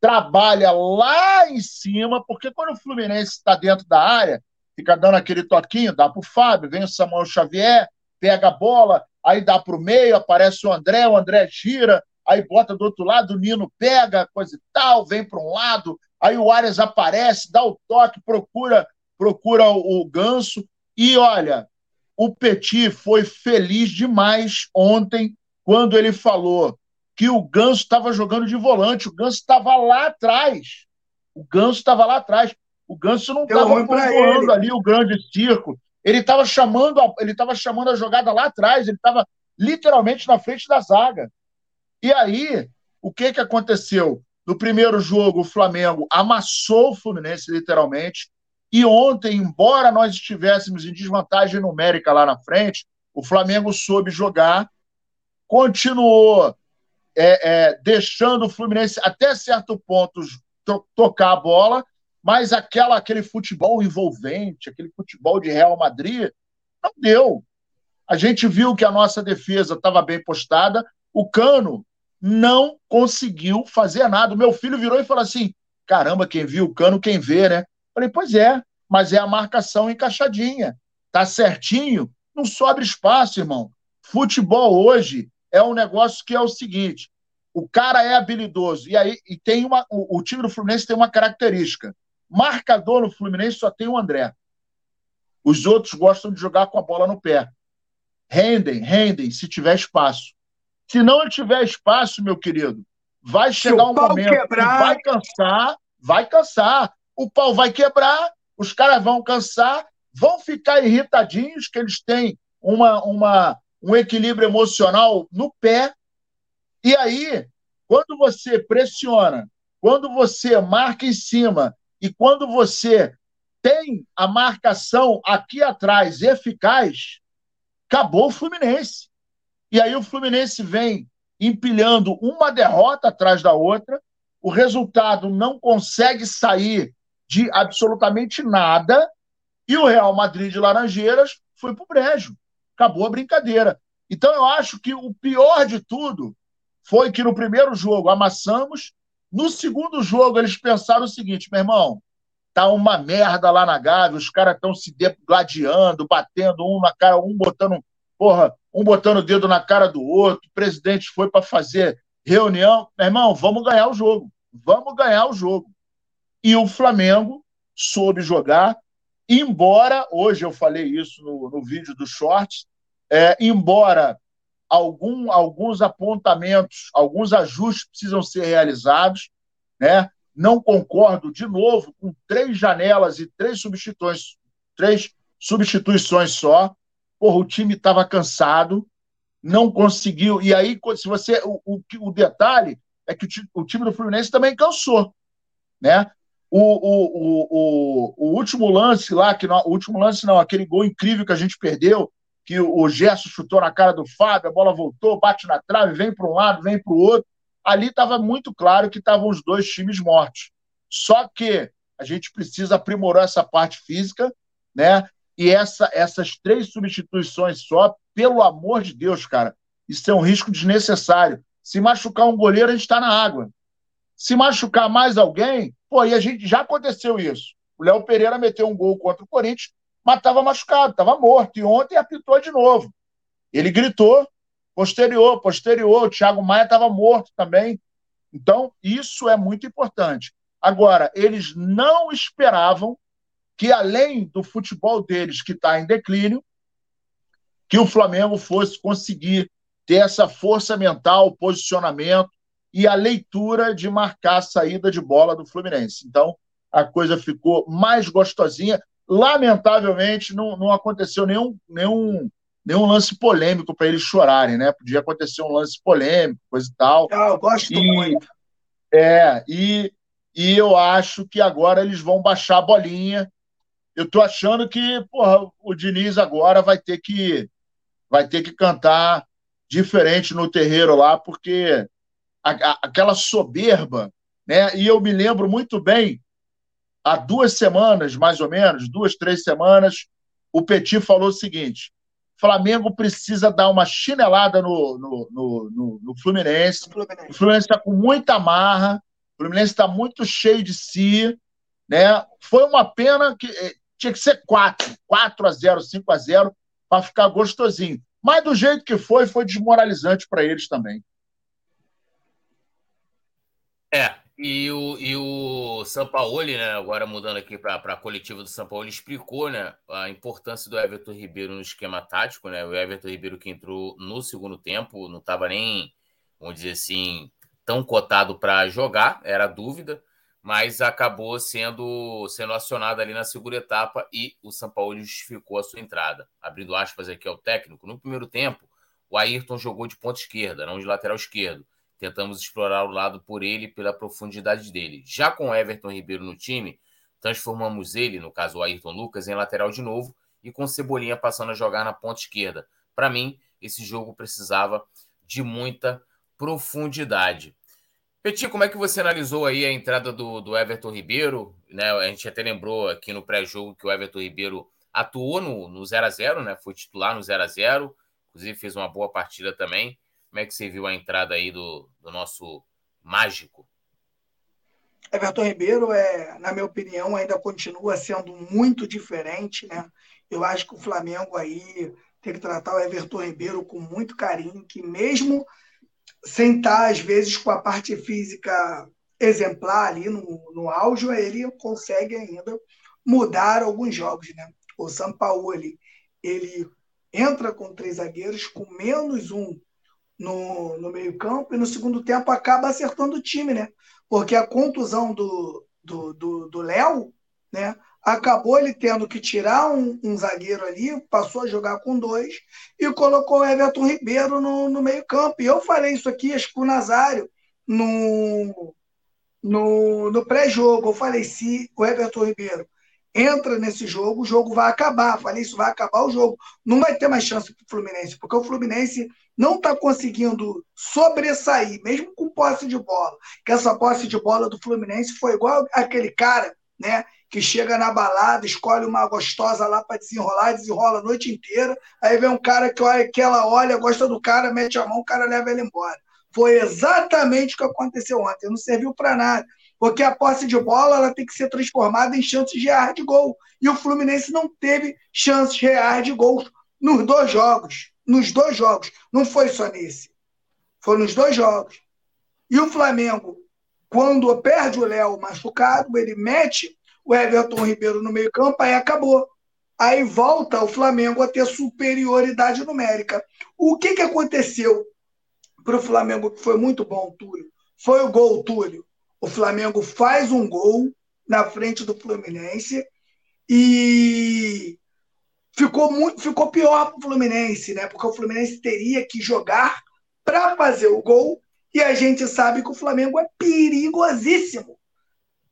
Speaker 2: trabalha lá em cima, porque quando o Fluminense está dentro da área, fica dando aquele toquinho, dá para o Fábio, vem o Samuel Xavier, pega a bola, aí dá para o meio, aparece o André, o André gira, aí bota do outro lado, o Nino pega, coisa e tal, vem para um lado, aí o Arias aparece, dá o toque, procura procura o, o Ganso, e olha, o Petit foi feliz demais ontem quando ele falou que o Ganso estava jogando de volante, o Ganso estava lá atrás. O Ganso estava lá atrás. O Ganso não estava voando ali o grande circo. Ele estava chamando, a, ele estava chamando a jogada lá atrás, ele estava literalmente na frente da zaga. E aí, o que, que aconteceu? No primeiro jogo, o Flamengo amassou o Fluminense, literalmente. E ontem, embora nós estivéssemos em desvantagem numérica lá na frente, o Flamengo soube jogar, continuou é, é, deixando o Fluminense até certo ponto to tocar a bola, mas aquela, aquele futebol envolvente, aquele futebol de Real Madrid, não deu. A gente viu que a nossa defesa estava bem postada, o Cano não conseguiu fazer nada. O meu filho virou e falou assim: caramba, quem viu o Cano, quem vê, né? Falei, pois é, mas é a marcação encaixadinha. Tá certinho, não sobra espaço, irmão. Futebol hoje é um negócio que é o seguinte: o cara é habilidoso. E aí e tem uma. O, o time do Fluminense tem uma característica. Marcador no Fluminense só tem o André. Os outros gostam de jogar com a bola no pé. Rendem, rendem, se tiver espaço. Se não tiver espaço, meu querido, vai chegar um momento quebrar... que vai cansar, vai cansar. O pau vai quebrar, os caras vão cansar, vão ficar irritadinhos, que eles têm uma, uma, um equilíbrio emocional no pé. E aí, quando você pressiona, quando você marca em cima e quando você tem a marcação aqui atrás eficaz, acabou o Fluminense. E aí o Fluminense vem empilhando uma derrota atrás da outra, o resultado não consegue sair de absolutamente nada, e o Real Madrid de Laranjeiras foi para o brejo acabou a brincadeira. Então eu acho que o pior de tudo foi que no primeiro jogo amassamos, no segundo jogo eles pensaram o seguinte, meu irmão, tá uma merda lá na Gávea, os caras estão se gladiando, batendo um na cara, um botando, porra, um botando o dedo na cara do outro, o presidente foi para fazer reunião, meu irmão, vamos ganhar o jogo, vamos ganhar o jogo. E o Flamengo soube jogar, embora, hoje eu falei isso no, no vídeo do Shorts, é, embora algum, alguns apontamentos, alguns ajustes precisam ser realizados, né? Não concordo de novo com três janelas e três substituições, três substituições só. Porra, o time estava cansado, não conseguiu. E aí, se você, o, o, o detalhe é que o, o time do Fluminense também cansou, né? O, o, o, o, último lance lá, que não, o último lance não, aquele gol incrível que a gente perdeu, que o Gerson chutou na cara do Fábio, a bola voltou, bate na trave, vem para um lado, vem para o outro. Ali estava muito claro que estavam os dois times mortos. Só que a gente precisa aprimorar essa parte física, né? E essa, essas três substituições só, pelo amor de Deus, cara, isso é um risco desnecessário. Se machucar um goleiro, a gente está na água. Se machucar mais alguém, pô, e a gente já aconteceu isso. O Léo Pereira meteu um gol contra o Corinthians, mas estava machucado, estava morto. E ontem apitou de novo. Ele gritou, posterior, posterior. O Thiago Maia estava morto também. Então, isso é muito importante. Agora, eles não esperavam que, além do futebol deles, que está em declínio, que o Flamengo fosse conseguir ter essa força mental, posicionamento e a leitura de marcar a saída de bola do Fluminense. Então, a coisa ficou mais gostosinha. Lamentavelmente, não, não aconteceu nenhum, nenhum, nenhum lance polêmico para eles chorarem, né? Podia acontecer um lance polêmico, coisa e tal.
Speaker 3: Ah, eu gosto
Speaker 2: e,
Speaker 3: muito.
Speaker 2: É, e, e eu acho que agora eles vão baixar a bolinha. Eu tô achando que porra, o Diniz agora vai ter que vai ter que cantar diferente no terreiro lá, porque a, a, aquela soberba, né? E eu me lembro muito bem, há duas semanas, mais ou menos, duas, três semanas, o Petit falou o seguinte: Flamengo precisa dar uma chinelada no, no, no, no, no Fluminense. O Fluminense está com muita marra, o Fluminense está muito cheio de si. Né? Foi uma pena que eh, tinha que ser 4, 4 a 0, 5 a 0 para ficar gostosinho. Mas do jeito que foi, foi desmoralizante para eles também.
Speaker 1: É, e o, e o Sampaoli, né, agora mudando aqui para a coletiva do São Paulo, explicou né, a importância do Everton Ribeiro no esquema tático. Né, o Everton Ribeiro que entrou no segundo tempo, não estava nem, vamos dizer assim, tão cotado para jogar, era dúvida, mas acabou sendo, sendo acionado ali na segunda etapa e o São Paulo justificou a sua entrada. Abrindo aspas aqui ao técnico, no primeiro tempo, o Ayrton jogou de ponta esquerda, não de lateral esquerdo Tentamos explorar o lado por ele pela profundidade dele. Já com Everton Ribeiro no time, transformamos ele, no caso o Ayrton Lucas, em lateral de novo e com Cebolinha passando a jogar na ponta esquerda. Para mim, esse jogo precisava de muita profundidade. Petit, como é que você analisou aí a entrada do, do Everton Ribeiro? Né, a gente até lembrou aqui no pré-jogo que o Everton Ribeiro atuou no, no 0 a 0 né? Foi titular no 0 a 0 inclusive fez uma boa partida também. Como é que você viu a entrada aí do, do nosso mágico?
Speaker 3: Everton Ribeiro, é, na minha opinião, ainda continua sendo muito diferente, né? Eu acho que o Flamengo aí tem que tratar o Everton Ribeiro com muito carinho, que mesmo sem estar, às vezes, com a parte física exemplar ali no, no auge, ele consegue ainda mudar alguns jogos, né? O Sampaoli, ele entra com três zagueiros, com menos um no, no meio-campo e no segundo tempo acaba acertando o time, né? Porque a contusão do Léo, do, do, Léo, né? Acabou ele tendo que tirar um, um, zagueiro ali, passou a jogar com dois e colocou o Everton Ribeiro no, no meio-campo. E eu falei isso aqui, acho que o Nazário, no, no, no pré-jogo. Eu falei: se o Everton Ribeiro entra nesse jogo, o jogo vai acabar. Falei, isso vai acabar o jogo. Não vai ter mais chance para o Fluminense, porque o Fluminense não está conseguindo sobressair, mesmo com posse de bola. Que essa posse de bola do Fluminense foi igual aquele cara, né? Que chega na balada, escolhe uma gostosa lá para desenrolar, desenrola a noite inteira. Aí vem um cara que, olha, que ela olha, gosta do cara, mete a mão, o cara leva ele embora. Foi exatamente o que aconteceu ontem. Não serviu para nada porque a posse de bola ela tem que ser transformada em chances reais de gol. E o Fluminense não teve chances reais de gol nos dois jogos. Nos dois jogos. Não foi só nesse. Foi nos dois jogos. E o Flamengo, quando perde o Léo machucado, ele mete o Everton Ribeiro no meio-campo, aí acabou. Aí volta o Flamengo a ter superioridade numérica. O que, que aconteceu para o Flamengo, que foi muito bom, Túlio? Foi o gol, Túlio o Flamengo faz um gol na frente do Fluminense e ficou muito, ficou pior para o Fluminense, né? Porque o Fluminense teria que jogar para fazer o gol e a gente sabe que o Flamengo é perigosíssimo.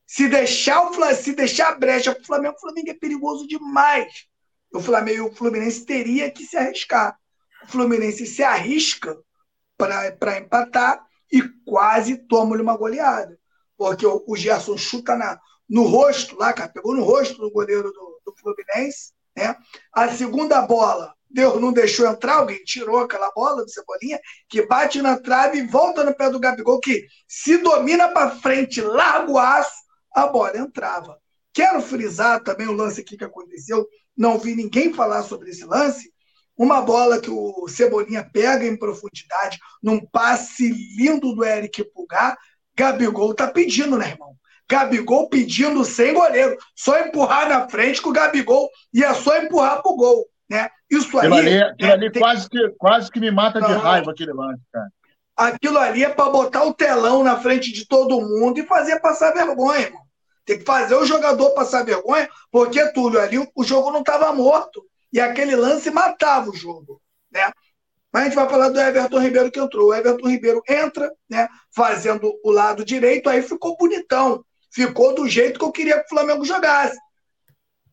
Speaker 3: Se deixar o se deixar a brecha para o Flamengo, o Flamengo é perigoso demais. O Flamengo, o Fluminense teria que se arriscar. O Fluminense se arrisca para empatar e quase toma-lhe uma goleada porque o, o Gerson chuta na, no rosto lá, cara, pegou no rosto do goleiro do, do Fluminense. Né? A segunda bola, Deus não deixou entrar, alguém tirou aquela bola do Cebolinha, que bate na trave e volta no pé do Gabigol, que se domina para frente, larga o aço, a bola entrava. Quero frisar também o lance aqui que aconteceu, não vi ninguém falar sobre esse lance. Uma bola que o Cebolinha pega em profundidade, num passe lindo do Eric Pulgar, Gabigol tá pedindo, né, irmão? Gabigol pedindo sem goleiro. Só empurrar na frente que o Gabigol ia só empurrar pro gol. Né? Isso
Speaker 2: aquilo
Speaker 3: ali.
Speaker 2: ali aquilo ali tem... quase, que, quase que me mata de raiva aquele lance, cara.
Speaker 3: Aquilo ali é para botar o telão na frente de todo mundo e fazer passar vergonha, irmão. Tem que fazer o jogador passar vergonha, porque, Túlio, ali o jogo não estava morto. E aquele lance matava o jogo. Né? Gente vai falar do Everton Ribeiro que entrou. O Everton Ribeiro entra, né, fazendo o lado direito, aí ficou bonitão. Ficou do jeito que eu queria que o Flamengo jogasse.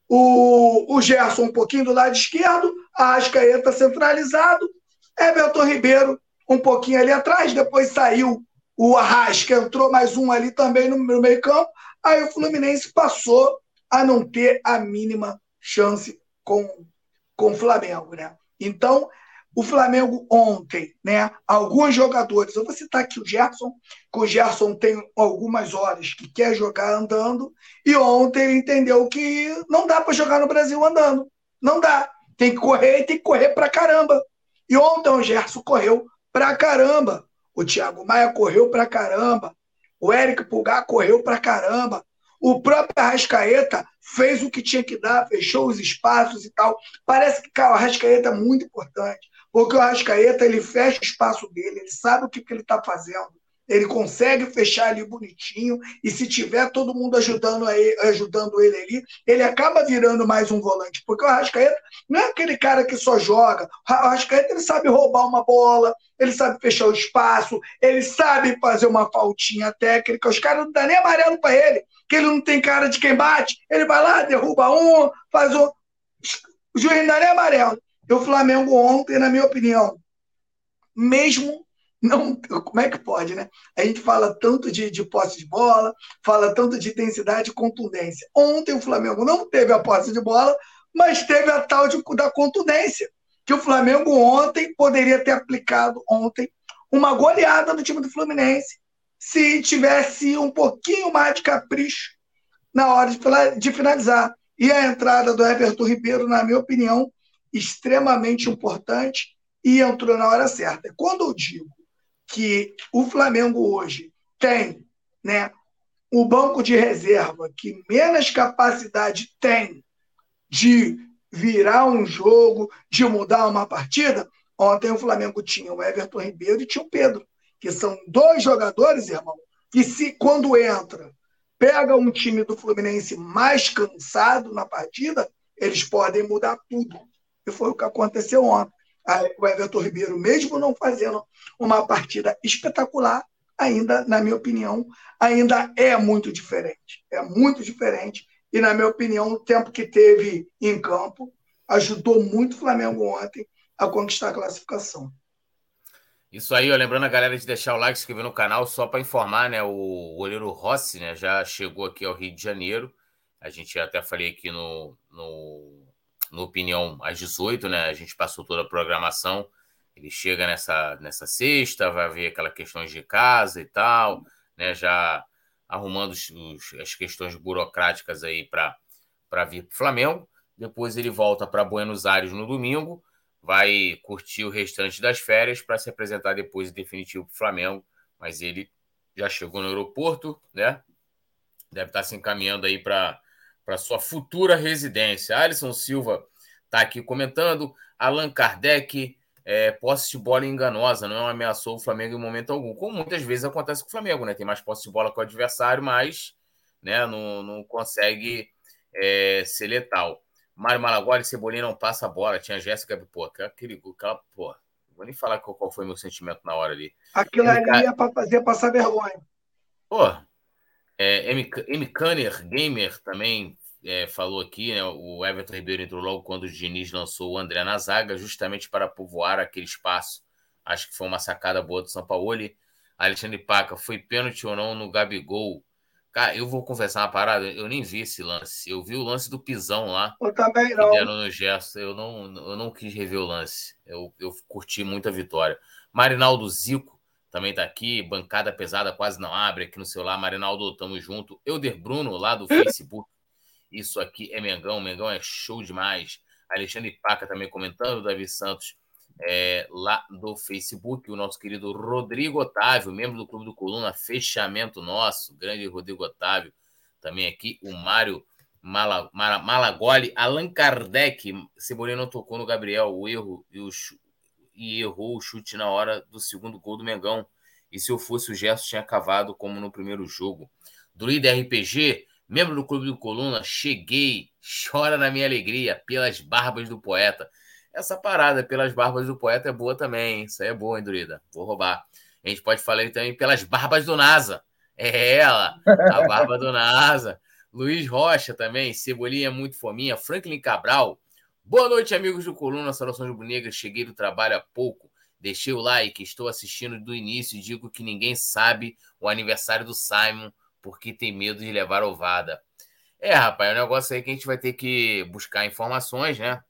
Speaker 3: o, o Gerson um pouquinho do lado esquerdo, a Arrascaeta centralizado, Everton Ribeiro um pouquinho ali atrás, depois saiu o Arrasca, entrou mais um ali também no, no meio campo, aí o Fluminense passou a não ter a mínima chance com, com o Flamengo, né? Então, o Flamengo ontem, né? Alguns jogadores, eu vou citar aqui o Gerson, que o Gerson tem algumas horas que quer jogar andando, e ontem ele entendeu que não dá para jogar no Brasil andando. Não dá. Tem que correr e tem que correr para caramba. E ontem o Gerson correu pra caramba. O Thiago Maia correu pra caramba. O Eric Pulgar correu pra caramba. O próprio Arrascaeta fez o que tinha que dar, fechou os espaços e tal. Parece que cara, o Arrascaeta é muito importante. Porque o Arrascaeta ele fecha o espaço dele, ele sabe o que, que ele está fazendo. Ele consegue fechar ali bonitinho, e se tiver todo mundo ajudando, ele, ajudando ele ali, ele acaba virando mais um volante. Porque o Arrascaeta não é aquele cara que só joga. O Arrascaeta ele sabe roubar uma bola, ele sabe fechar o espaço, ele sabe fazer uma faltinha técnica. Os caras não dão nem amarelo para ele, que ele não tem cara de quem bate. Ele vai lá, derruba um, faz um. O juiz não dá nem amarelo. E o Flamengo ontem, na minha opinião, mesmo não, como é que pode, né? A gente fala tanto de, de posse de bola, fala tanto de intensidade e contundência. Ontem o Flamengo não teve a posse de bola, mas teve a tal de, da contundência, que o Flamengo ontem poderia ter aplicado ontem uma goleada no time do Fluminense se tivesse um pouquinho mais de capricho na hora de finalizar. E a entrada do Everton Ribeiro, na minha opinião, extremamente importante e entrou na hora certa. Quando eu digo que o Flamengo hoje tem né, o banco de reserva que menos capacidade tem de virar um jogo, de mudar uma partida, ontem o Flamengo tinha o Everton Ribeiro e tinha o Pedro, que são dois jogadores, irmão, que se quando entra, pega um time do Fluminense mais cansado na partida, eles podem mudar tudo. E foi o que aconteceu ontem. O Everton Ribeiro, mesmo não fazendo uma partida espetacular, ainda, na minha opinião, ainda é muito diferente. É muito diferente. E, na minha opinião, o tempo que teve em campo ajudou muito o Flamengo ontem a conquistar a classificação.
Speaker 1: Isso aí, ó, lembrando a galera de deixar o like, se inscrever no canal, só para informar, né? O goleiro Rossi né, já chegou aqui ao Rio de Janeiro. A gente até falei aqui no, no no Opinião às 18, né? A gente passou toda a programação. Ele chega nessa, nessa sexta, vai ver aquela questões de casa e tal, né? Já arrumando os, os, as questões burocráticas aí para vir para o Flamengo. Depois ele volta para Buenos Aires no domingo, vai curtir o restante das férias para se apresentar depois em definitivo para o Flamengo. Mas ele já chegou no aeroporto, né? Deve estar se encaminhando aí para para sua futura residência. Alisson Silva está aqui comentando. Allan Kardec, é, posse de bola enganosa, não ameaçou o Flamengo em momento algum. Como muitas vezes acontece com o Flamengo, né? Tem mais posse de bola com o adversário, mas né, não, não consegue é, ser letal. Mário Malagoli, Cebolinha não passa a bola. Tinha Jéssica, pô, aquele, aquela, pô, vou nem falar qual, qual foi o meu sentimento na hora ali.
Speaker 3: Aquilo ali é para fazer passar vergonha.
Speaker 1: Pô, é, M. M. Kanner Gamer também é, falou aqui, né, o Everton Ribeiro entrou logo quando o Diniz lançou o André na zaga, justamente para povoar aquele espaço. Acho que foi uma sacada boa do São Paulo. Alexandre Paca, foi pênalti ou não no Gabigol? Cara, eu vou confessar uma parada, eu nem vi esse lance. Eu vi o lance do pisão lá.
Speaker 3: Eu também não.
Speaker 1: deram no gesto. Eu não, eu não quis rever o lance. Eu, eu curti muito a vitória. Marinaldo Zico, também está aqui, bancada pesada quase não abre aqui no celular. Marinaldo, tamo junto. Euder Bruno, lá do Facebook. Isso aqui é Mengão, Mengão é show demais. Alexandre Paca também comentando, Davi Santos é, lá do Facebook, o nosso querido Rodrigo Otávio, membro do Clube do Coluna, fechamento nosso, grande Rodrigo Otávio, também aqui, o Mário Malagoli, Allan Kardec, Cebolinha não tocou no Gabriel, o erro e o, e errou o chute na hora do segundo gol do Mengão. E se eu fosse o Gerson, tinha cavado como no primeiro jogo. Druida RPG, membro do Clube do Coluna, cheguei, chora na minha alegria, pelas barbas do poeta. Essa parada pelas barbas do poeta é boa também, hein? Isso aí é boa, hein, Druida? Vou roubar. A gente pode falar também pelas barbas do NASA. É ela, a barba do NASA. Luiz Rocha também, Cebolinha muito fominha, Franklin Cabral. Boa noite, amigos do Coluna Saudações Rubro-Negras. Cheguei do trabalho há pouco, deixei o like, estou assistindo do início e digo que ninguém sabe o aniversário do Simon porque tem medo de levar ovada. É, rapaz, é um negócio aí que a gente vai ter que buscar informações, né?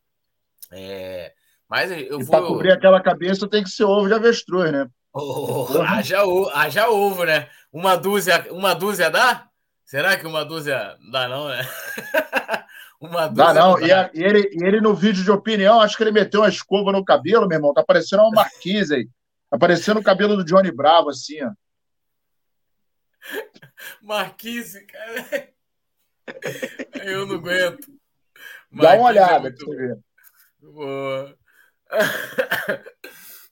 Speaker 1: É, mas eu vou.
Speaker 2: Para cobrir aquela cabeça tem que ser ovo de avestruz, né?
Speaker 1: Oh, haja, haja ovo, né? Uma dúzia, uma dúzia dá? Será que uma dúzia dá, não, né?
Speaker 2: uma dúzia. Não. Dá. E, a, e, ele, e ele no vídeo de opinião, acho que ele meteu uma escova no cabelo, meu irmão. Tá parecendo uma marquise aí. Tá parecendo o cabelo do Johnny Bravo, assim, ó.
Speaker 1: Marquise, cara. Eu não aguento.
Speaker 2: Marquise Dá uma olhada é muito... pra você ver.
Speaker 1: Boa.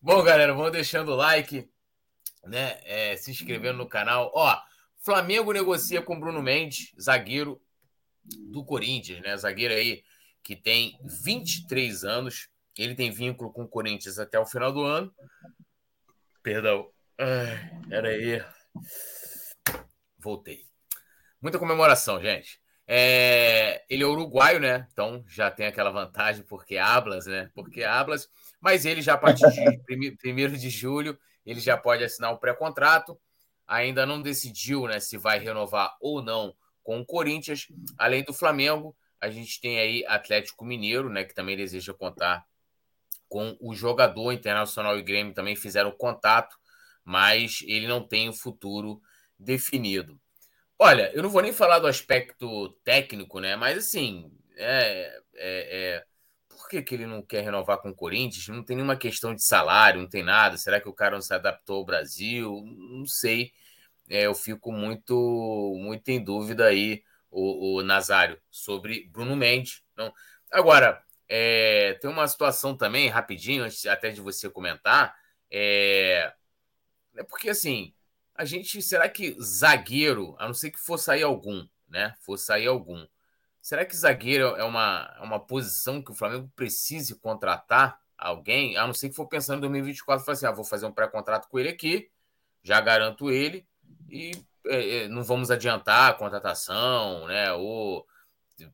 Speaker 1: Bom, galera, vamos deixando o like, né? É, se inscrevendo no canal. Ó, Flamengo negocia com Bruno Mendes, zagueiro do Corinthians, né? Zagueiro aí que tem 23 anos. Ele tem vínculo com o Corinthians até o final do ano. Perdão. Ai, aí. Voltei. Muita comemoração, gente. É, ele é uruguaio, né? Então já tem aquela vantagem porque hablas, né? Porque hablas. Mas ele já a partir de 1 de julho ele já pode assinar o pré-contrato ainda não decidiu né, se vai renovar ou não com o Corinthians. Além do Flamengo, a gente tem aí Atlético Mineiro, né, que também deseja contar com o jogador internacional e Grêmio também fizeram contato, mas ele não tem o futuro definido. Olha, eu não vou nem falar do aspecto técnico, né? Mas assim, é, é, é por que, que ele não quer renovar com o Corinthians? Não tem nenhuma questão de salário, não tem nada. Será que o cara não se adaptou ao Brasil? Não sei. É, eu fico muito, muito em dúvida aí, o, o Nazário, sobre Bruno Mendes. Não. Agora, é, tem uma situação também, rapidinho, antes até de você comentar. É, é porque assim, a gente. Será que zagueiro, a não ser que for sair algum, né? For sair algum. Será que zagueiro é uma, é uma posição que o Flamengo precise contratar alguém? A não ser que for pensando em 2024 e falar assim: ah, vou fazer um pré-contrato com ele aqui, já garanto ele, e é, é, não vamos adiantar a contratação, né? Ou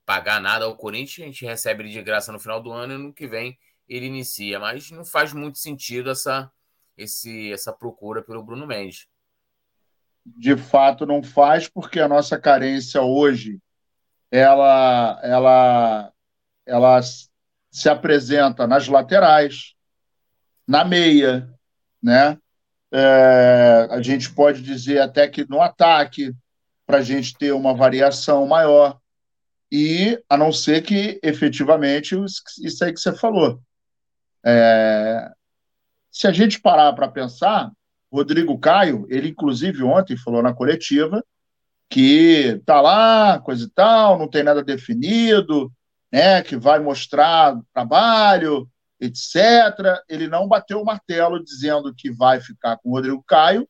Speaker 1: pagar nada ao Corinthians, a gente recebe ele de graça no final do ano e no que vem ele inicia. Mas não faz muito sentido essa, esse, essa procura pelo Bruno Mendes.
Speaker 2: De fato, não faz, porque a nossa carência hoje ela, ela, ela se apresenta nas laterais, na meia, né? É, a gente pode dizer até que no ataque, para a gente ter uma variação maior. E a não ser que efetivamente isso aí que você falou. É, se a gente parar para pensar, Rodrigo Caio, ele inclusive ontem falou na coletiva que tá lá, coisa e tal, não tem nada definido, né, que vai mostrar trabalho, etc. Ele não bateu o martelo dizendo que vai ficar com o Rodrigo Caio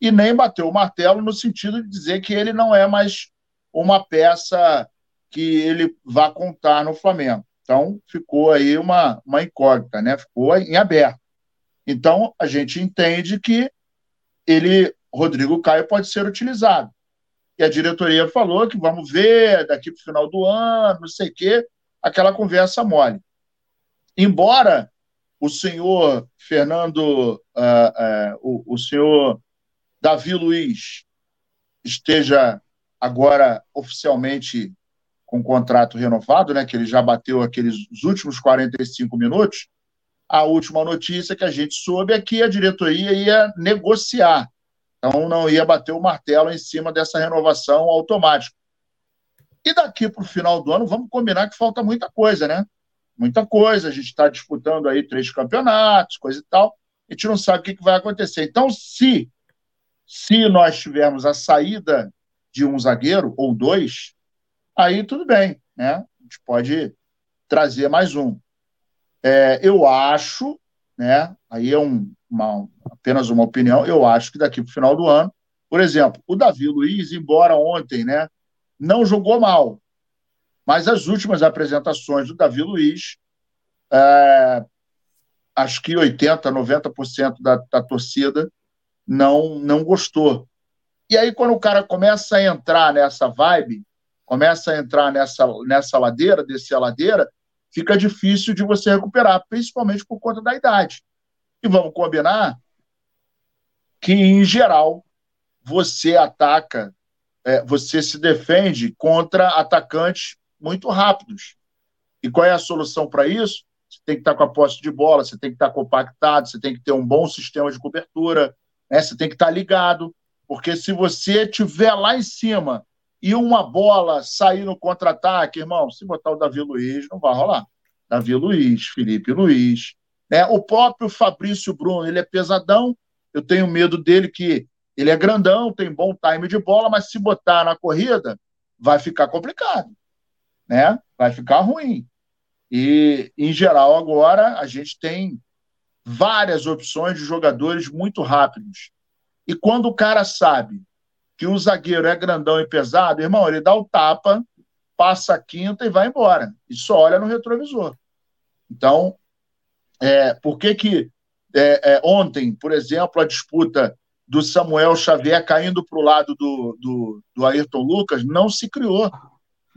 Speaker 2: e nem bateu o martelo no sentido de dizer que ele não é mais uma peça que ele vá contar no Flamengo. Então, ficou aí uma, uma incógnita, né? Ficou em aberto. Então, a gente entende que ele, Rodrigo Caio, pode ser utilizado e a diretoria falou que vamos ver daqui para o final do ano, não sei o quê, aquela conversa mole. Embora o senhor Fernando, uh, uh, o, o senhor Davi Luiz esteja agora oficialmente com contrato renovado, né, que ele já bateu aqueles últimos 45 minutos, a última notícia que a gente soube é que a diretoria ia negociar então não ia bater o martelo em cima dessa renovação automática. E daqui para o final do ano, vamos combinar que falta muita coisa, né? Muita coisa. A gente está disputando aí três campeonatos, coisa e tal. A gente não sabe o que, que vai acontecer. Então, se, se nós tivermos a saída de um zagueiro ou dois, aí tudo bem, né? A gente pode trazer mais um. É, eu acho, né? Aí é um, uma, apenas uma opinião, eu acho que daqui para o final do ano, por exemplo, o Davi Luiz, embora ontem né, não jogou mal, mas as últimas apresentações do Davi Luiz, é, acho que 80%, 90% da, da torcida não, não gostou. E aí, quando o cara começa a entrar nessa vibe, começa a entrar nessa, nessa ladeira, descer a ladeira, fica difícil de você recuperar, principalmente por conta da idade. E vamos combinar que, em geral, você ataca, é, você se defende contra atacantes muito rápidos. E qual é a solução para isso? Você tem que estar com a posse de bola, você tem que estar compactado, você tem que ter um bom sistema de cobertura, né? você tem que estar ligado, porque se você tiver lá em cima e uma bola sair no contra-ataque, irmão, se botar o Davi Luiz, não vai rolar. Davi Luiz, Felipe Luiz. Né? O próprio Fabrício Bruno, ele é pesadão, eu tenho medo dele que ele é grandão, tem bom time de bola, mas se botar na corrida, vai ficar complicado, né? Vai ficar ruim. E, em geral, agora, a gente tem várias opções de jogadores muito rápidos. E quando o cara sabe que o zagueiro é grandão e pesado, irmão, ele dá o tapa, passa a quinta e vai embora. E só olha no retrovisor. Então, é, por que que é, é, ontem, por exemplo, a disputa do Samuel Xavier caindo para o lado do, do, do, Ayrton Lucas não se criou.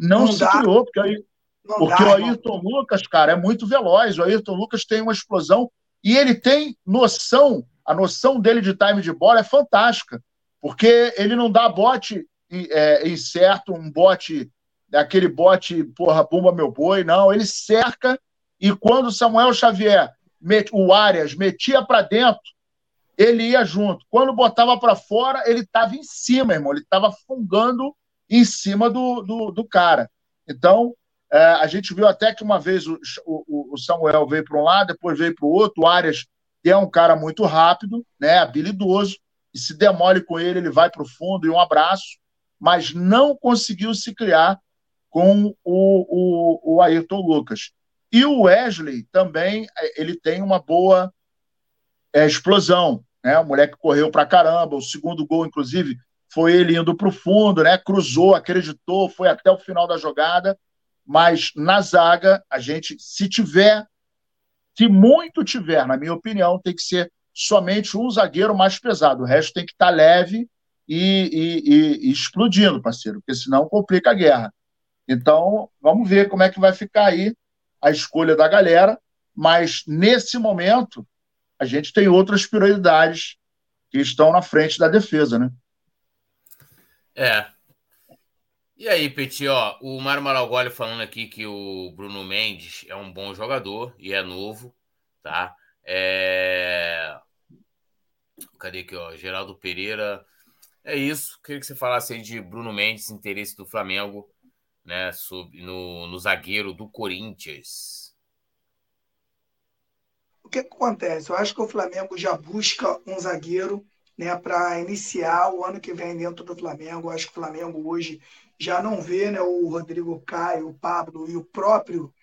Speaker 2: Não, não se dá. criou, porque, aí, porque dá, o Ayrton irmão. Lucas, cara, é muito veloz. O Ayrton Lucas tem uma explosão e ele tem noção, a noção dele de time de bola é fantástica porque ele não dá bote é, incerto, um bote, aquele bote, porra, bumba meu boi, não. Ele cerca e quando Samuel Xavier, met, o Arias, metia para dentro, ele ia junto. Quando botava para fora, ele estava em cima, irmão. Ele estava fungando em cima do, do, do cara. Então, é, a gente viu até que uma vez o, o, o Samuel veio para um lado, depois veio para o outro. O Arias é um cara muito rápido, né, habilidoso e se demole com ele, ele vai para o fundo e um abraço, mas não conseguiu se criar com o, o, o Ayrton Lucas. E o Wesley também, é, ele tem uma boa é, explosão, né? O moleque correu para caramba, o segundo gol, inclusive, foi ele indo para o fundo, né? Cruzou, acreditou, foi até o final da jogada, mas na zaga, a gente, se tiver, se muito tiver, na minha opinião, tem que ser somente um zagueiro mais pesado. O resto tem que estar tá leve e, e, e, explodindo, parceiro, porque senão complica a guerra. Então, vamos ver como é que vai ficar aí a escolha da galera. Mas, nesse momento, a gente tem outras prioridades que estão na frente da defesa, né?
Speaker 1: É. E aí, Petit, ó, o Mário Maragoli falando aqui que o Bruno Mendes é um bom jogador e é novo, tá? É... Cadê aqui, ó? Geraldo Pereira. É isso. Queria que você falasse aí de Bruno Mendes, interesse do Flamengo, né? Sobre, no, no zagueiro do Corinthians.
Speaker 3: O que, que acontece? Eu acho que o Flamengo já busca um zagueiro né, para iniciar o ano que vem dentro do Flamengo. Acho que o Flamengo hoje já não vê né, o Rodrigo Caio, o Pablo e o próprio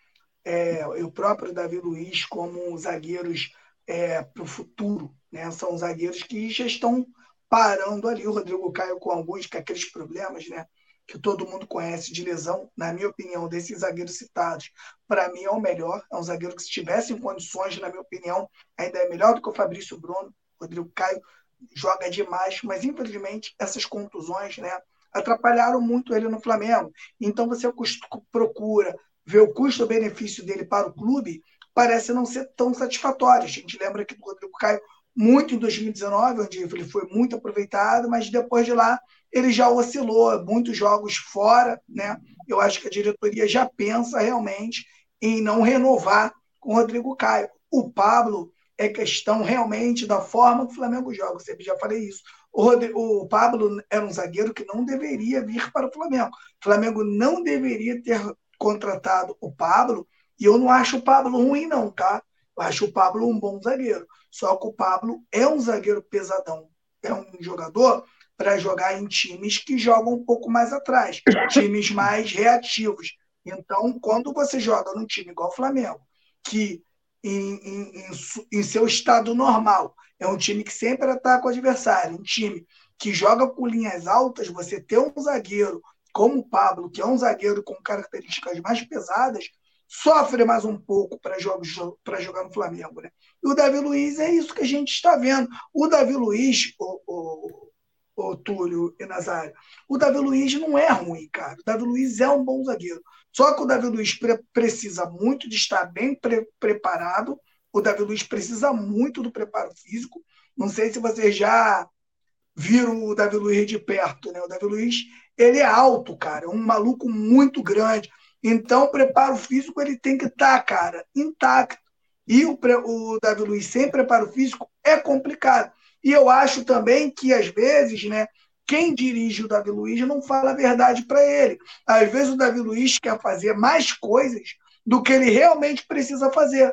Speaker 3: é, o próprio Davi Luiz como zagueiros é, para o futuro. Né? São zagueiros que já estão parando ali. O Rodrigo Caio com alguns que aqueles problemas, né? Que todo mundo conhece de lesão, na minha opinião, desses zagueiros citados, para mim é o melhor. É um zagueiro que, se tivesse em condições, na minha opinião, ainda é melhor do que o Fabrício Bruno. Rodrigo Caio joga demais, mas infelizmente essas contusões, né? Atrapalharam muito ele no Flamengo. Então você procura ver o custo-benefício dele para o clube, parece não ser tão satisfatório. A gente lembra que o Rodrigo Caio muito em 2019, onde ele foi muito aproveitado, mas depois de lá ele já oscilou, muitos jogos fora, né? Eu acho que a diretoria já pensa realmente em não renovar com o Rodrigo Caio. O Pablo é questão realmente da forma que o Flamengo joga. Eu sempre já falei isso. O, Rodrigo, o Pablo era um zagueiro que não deveria vir para o Flamengo. O Flamengo não deveria ter contratado o Pablo, e eu não acho o Pablo ruim, não, tá? Eu acho o Pablo um bom zagueiro. Só que o Pablo é um zagueiro pesadão. É um jogador para jogar em times que jogam um pouco mais atrás, times mais reativos. Então, quando você joga num time igual o Flamengo, que em, em, em, em seu estado normal é um time que sempre ataca o adversário, um time que joga com linhas altas, você ter um zagueiro como o Pablo, que é um zagueiro com características mais pesadas, sofre mais um pouco para jogar no Flamengo. Né? E o Davi Luiz é isso que a gente está vendo. O Davi Luiz, o, o, o Túlio e Nazário. O Davi Luiz não é ruim, cara. O Davi Luiz é um bom zagueiro. Só que o Davi Luiz pre precisa muito de estar bem pre preparado. O Davi Luiz precisa muito do preparo físico. Não sei se vocês já viram o Davi Luiz de perto, né? O Davi Luiz, ele é alto, cara, é um maluco muito grande. Então, o preparo físico ele tem que estar, tá, cara, intacto. E o, o Davi Luiz sem preparo físico é complicado. E eu acho também que, às vezes, né, quem dirige o Davi Luiz não fala a verdade para ele. Às vezes o Davi Luiz quer fazer mais coisas do que ele realmente precisa fazer.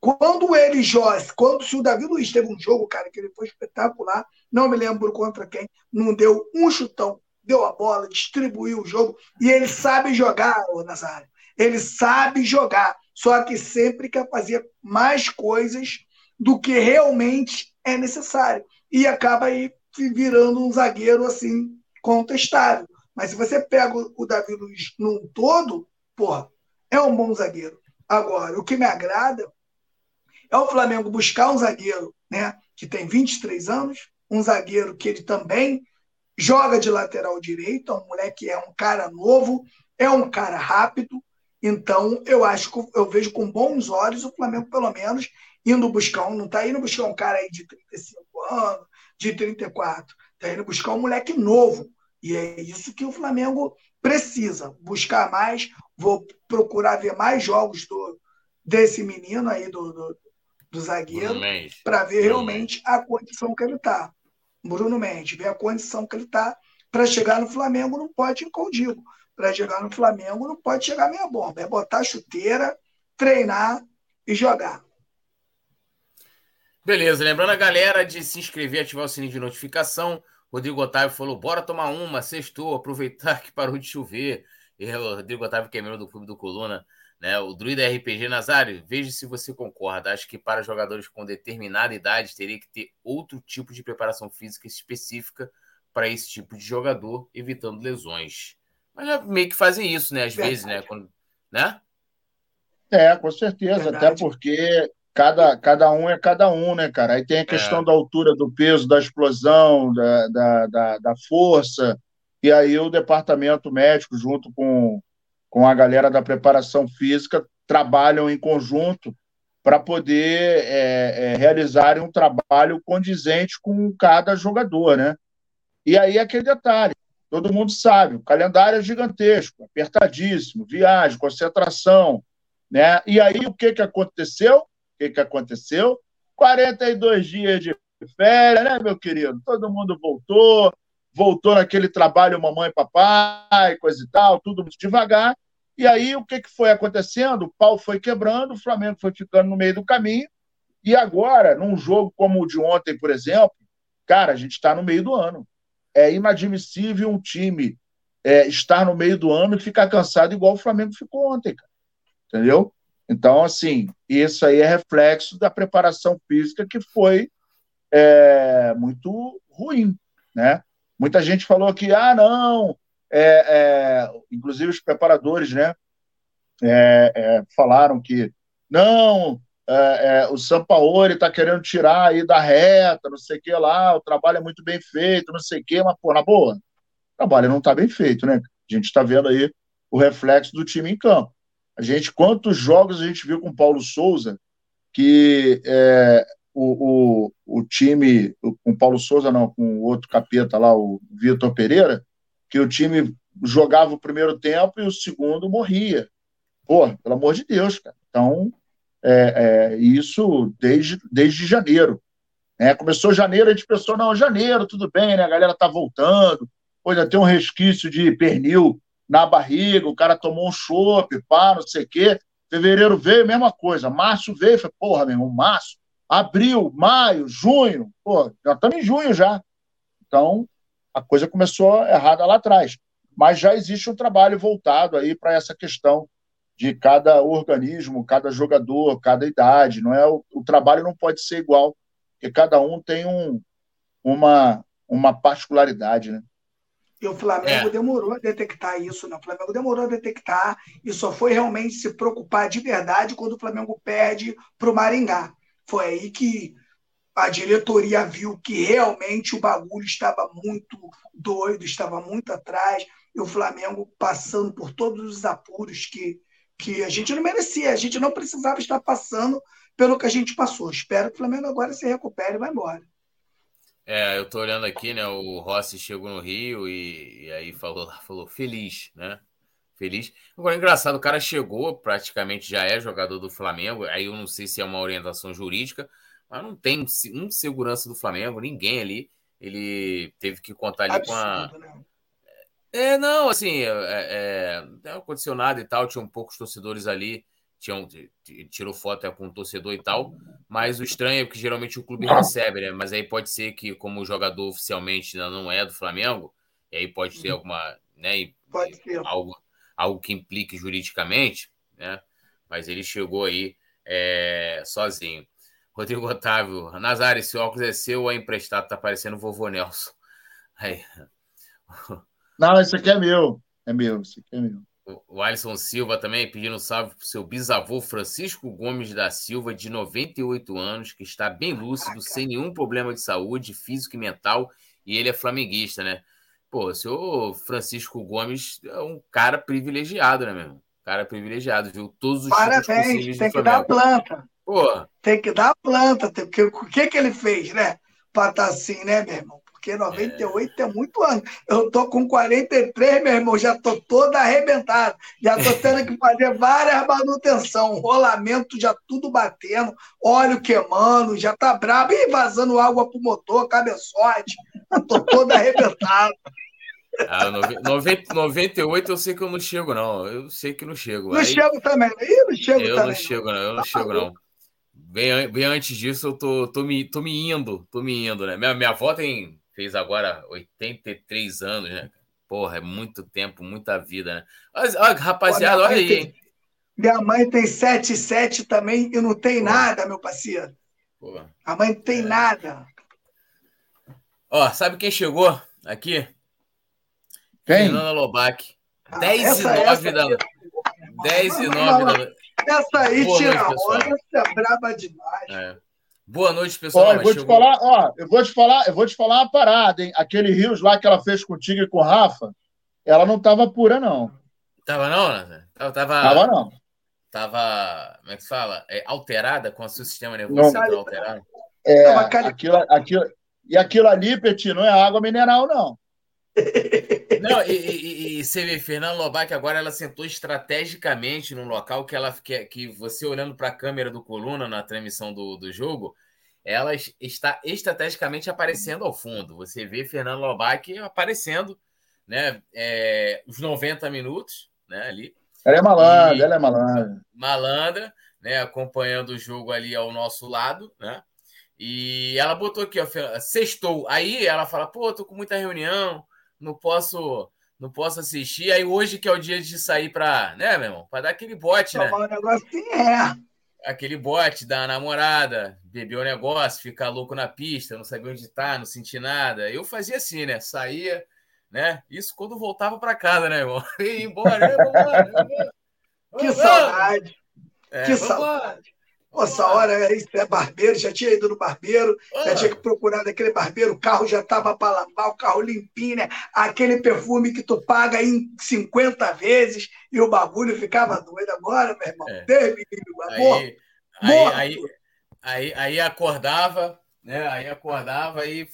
Speaker 3: Quando ele joga, quando se o Davi Luiz teve um jogo, cara, que ele foi espetacular, não me lembro contra quem, não deu um chutão, deu a bola, distribuiu o jogo e ele sabe jogar, o Nazário. Ele sabe jogar, só que sempre quer fazer mais coisas do que realmente é necessário e acaba aí virando um zagueiro assim contestável. Mas se você pega o Davi Luiz num todo, porra, é um bom zagueiro. Agora, o que me agrada é o Flamengo buscar um zagueiro né, que tem 23 anos, um zagueiro que ele também joga de lateral direito, é um moleque é um cara novo, é um cara rápido. Então, eu acho que eu vejo com bons olhos o Flamengo, pelo menos, indo buscar um, não está indo buscar um cara aí de 35 anos, de 34, está indo buscar um moleque novo. E é isso que o Flamengo precisa, buscar mais. Vou procurar ver mais jogos do, desse menino aí, do, do, do zagueiro para ver realmente a condição que ele está. Bruno Mendes, ver a condição que ele está para chegar no Flamengo não pode ir condigo. Para chegar no Flamengo não pode chegar meia bomba. É botar chuteira, treinar e jogar.
Speaker 1: Beleza, lembrando a galera de se inscrever, ativar o sininho de notificação. Rodrigo Otávio falou: bora tomar uma, sextou, aproveitar que parou de chover. E o Rodrigo Otávio, que é membro do Clube do Coluna, né? O Druida RPG Nazário, veja se você concorda. Acho que para jogadores com determinada idade teria que ter outro tipo de preparação física específica para esse tipo de jogador, evitando lesões. Mas já meio que fazem isso, né? Às Verdade. vezes, né? Quando, né?
Speaker 2: É, com certeza. Verdade. Até porque cada, cada um é cada um, né, cara? Aí tem a questão é. da altura, do peso, da explosão, da, da, da, da força. E aí o departamento médico, junto com com a galera da preparação física, trabalham em conjunto para poder é, é, realizarem um trabalho condizente com cada jogador, né? E aí aquele detalhe, todo mundo sabe, o calendário é gigantesco, apertadíssimo, viagem, concentração, né? E aí o que que aconteceu? O que que aconteceu? 42 dias de férias, né, meu querido? Todo mundo voltou, voltou naquele trabalho mamãe e papai, coisa e tal, tudo muito devagar, e aí, o que, que foi acontecendo? O pau foi quebrando, o Flamengo foi ficando no meio do caminho. E agora, num jogo como o de ontem, por exemplo, cara, a gente está no meio do ano. É inadmissível um time é, estar no meio do ano e ficar cansado igual o Flamengo ficou ontem, cara. Entendeu? Então, assim, isso aí é reflexo da preparação física que foi é, muito ruim, né? Muita gente falou que, ah, não, é, é, inclusive os preparadores, né, é, é falaram que não, é, o Sampaoli está querendo tirar aí da reta, não sei o que lá, o trabalho é muito bem feito, não sei o que, mas, pô, na boa, o trabalho não está bem feito, né? A gente está vendo aí o reflexo do time em campo. A gente, quantos jogos a gente viu com o Paulo Souza, que é, o, o, o time, com o Paulo Souza, não, com o outro capeta lá, o Vitor Pereira, que o time jogava o primeiro tempo e o segundo morria. Pô, pelo amor de Deus, cara. Então, é, é, isso desde, desde janeiro. É, começou janeiro, a gente pensou, não, janeiro, tudo bem, né? A galera tá voltando, pô, já tem um resquício de pernil na barriga, o cara tomou um chope, pá, não sei o quê. Fevereiro veio, mesma coisa. Março veio, foi, porra, meu irmão, março, abril, maio, junho, pô, já estamos em junho já. Então, a coisa começou errada lá atrás. Mas já existe um trabalho voltado aí para essa questão de cada organismo, cada jogador, cada idade. Não é o, o trabalho não pode ser igual, porque cada um tem um, uma, uma particularidade, né?
Speaker 3: E o Flamengo é. demorou a detectar isso, né? O Flamengo demorou a detectar e só foi realmente se preocupar de verdade quando o Flamengo perde para o Maringá. Foi aí que a diretoria viu que realmente o bagulho estava muito doido, estava muito atrás, e o Flamengo passando por todos os apuros que, que a gente não merecia, a gente não precisava estar passando pelo que a gente passou. Espero que o Flamengo agora se recupere e vá embora.
Speaker 1: É, eu tô olhando aqui, né? O Rossi chegou no Rio e, e aí falou, falou feliz, né? Feliz. Agora, engraçado, o cara chegou, praticamente já é jogador do Flamengo. Aí eu não sei se é uma orientação jurídica, mas não tem um segurança do Flamengo, ninguém ali. Ele teve que contar ali Absurdo, com a. Né? É, não, assim, é, é, é condicionado e tal, tinha um poucos torcedores ali tinham, tirou foto com o torcedor e tal, mas o estranho é que geralmente o clube recebe, né? Mas aí pode ser que, como o jogador oficialmente ainda não é do Flamengo, e aí pode ter uhum. alguma, né? Pode ter. Algo, algo que implique juridicamente, né? Mas ele chegou aí é, sozinho. Rodrigo Otávio, Nazário, esse óculos é seu ou é emprestado? Tá parecendo o vovô Nelson. Aí.
Speaker 2: Não, esse aqui é meu. É meu, esse aqui é meu.
Speaker 1: O Alisson Silva também pedindo salve para o seu bisavô Francisco Gomes da Silva, de 98 anos, que está bem lúcido, sem nenhum problema de saúde, físico e mental, e ele é flamenguista, né? Pô, o senhor Francisco Gomes é um cara privilegiado, né, meu? Cara privilegiado, viu? Todos os
Speaker 3: Parabéns, tem que dar planta. Pô. Tem que dar planta, porque o que, que ele fez, né? Para estar tá assim, né, meu irmão? Porque 98 é, é muito ano. Eu tô com 43, meu irmão, já tô toda arrebentada. Já tô tendo que fazer várias manutenção, rolamento já tudo batendo, óleo queimando, já tá brabo e vazando água pro motor, cabeçote. Já tô toda arrebentada.
Speaker 1: Ah, 90, 98 eu sei que eu não chego, não. Eu sei que não chego.
Speaker 3: Não Aí, chego também. Eu não chego
Speaker 1: eu
Speaker 3: também.
Speaker 1: Não chego, não. Eu não tá chego, não. Bem, bem antes disso, eu tô, tô, me, tô me indo, tô me indo, né? Minha, minha avó tem fez agora 83 anos, né? Porra, é muito tempo, muita vida, né? Mas, ó, rapaziada, olha aí,
Speaker 3: tem, Minha mãe tem 77 também e não tem Pô. nada, meu parceiro. Pô. A mãe não tem é. nada.
Speaker 1: Ó, sabe quem chegou aqui? Quem? Fernanda Lobac. Ah, 10 e 9 da noite. 10 e 9 da noite.
Speaker 3: Essa aí Boa tira noite, onda, essa é braba demais. É.
Speaker 1: Boa noite, pessoal. Ó,
Speaker 2: eu vou te falar, ó, eu vou te falar, eu vou te falar uma parada, hein? Aquele Rios lá que ela fez contigo e com o Rafa, ela não tava pura, não.
Speaker 1: Tava não, né? Tava, tava,
Speaker 2: tava não.
Speaker 1: Tava, como é que fala? É, alterada com o seu sistema nervoso central alterado.
Speaker 2: É, aquilo, aquilo, e aquilo ali, Petit, não é água mineral, não.
Speaker 1: Não, e, e, e, você vê, Fernando Lobac agora ela sentou estrategicamente num local que ela que, que você olhando para a câmera do coluna na transmissão do, do jogo, ela está estrategicamente aparecendo ao fundo. Você vê Fernando Lobac aparecendo, né? É, os 90 minutos, né? Ali.
Speaker 2: Ela é malandra, e, ela é malandra.
Speaker 1: Malandra, né? Acompanhando o jogo ali ao nosso lado, né? E ela botou aqui, ó, sextou. Aí ela fala, pô, tô com muita reunião, não posso não posso assistir. Aí hoje que é o dia de sair para, né, meu irmão? Para dar aquele bote, né?
Speaker 3: Um negocinho, é.
Speaker 1: Aquele bote da namorada, beber o negócio, ficar louco na pista, não saber onde tá, não sentir nada. Eu fazia assim, né? Saía, né? Isso quando voltava para casa, né, irmão? Ia embora, ia embora, ia embora.
Speaker 3: Que saudade. É, que saudade. Essa hora aí é barbeiro, já tinha ido no barbeiro, já tinha que procurar daquele barbeiro, o carro já estava para lavar, o carro limpinho, né? Aquele perfume que tu paga em 50 vezes e o bagulho ficava doido. Agora, meu irmão, é.
Speaker 1: amor. Aí, aí, aí, aí, aí acordava, né? Aí acordava, aí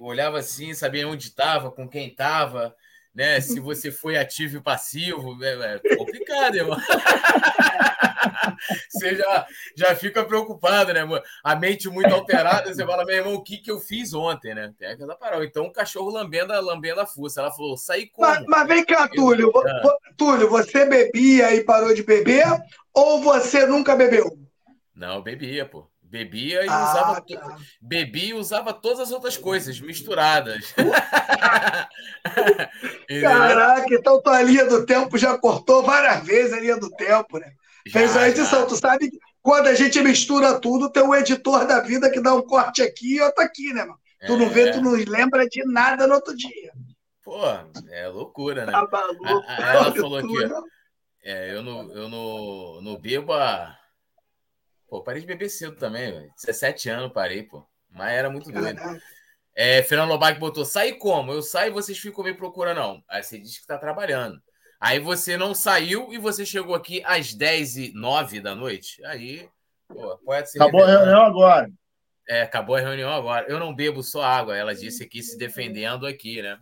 Speaker 1: olhava assim, sabia onde estava, com quem estava, né? Se você foi ativo e passivo, é, é complicado, irmão. você já, já fica preocupado, né, mano? A mente muito alterada, você fala, meu irmão, o que, que eu fiz ontem, né? Tem aquela parada. Então, o cachorro lambendo, lambendo a fuça. Ela falou, saí como?
Speaker 3: Mas, mas vem cá, Túlio. Eu... Ah. Túlio, você bebia e parou de beber ou você nunca bebeu?
Speaker 1: Não, bebia, pô. Bebia e ah, usava tá. bebia e usava todas as outras coisas misturadas.
Speaker 3: Caraca, então tua linha do tempo já cortou várias vezes a linha do tempo, né? Já, Fez a edição. Já. Tu sabe que quando a gente mistura tudo, tem um editor da vida que dá um corte aqui e outro aqui, né, mano? É. Tu não vê, tu não lembra de nada no outro dia.
Speaker 1: Pô, é loucura, né? Tá maluco, ela falou aqui, é, eu não, eu não, não bebo a. Pô, parei de beber cedo também, velho. 17 anos parei, pô. Mas era muito doido. É, Fernando Lobac botou: sai como? Eu saio e vocês ficam me procurando, não. Aí você diz que está trabalhando. Aí você não saiu e você chegou aqui às 10 e 9 da noite. Aí, pô, pode ser.
Speaker 2: Acabou a reunião agora.
Speaker 1: É, acabou a reunião agora. Eu não bebo só água, ela disse aqui se defendendo aqui, né?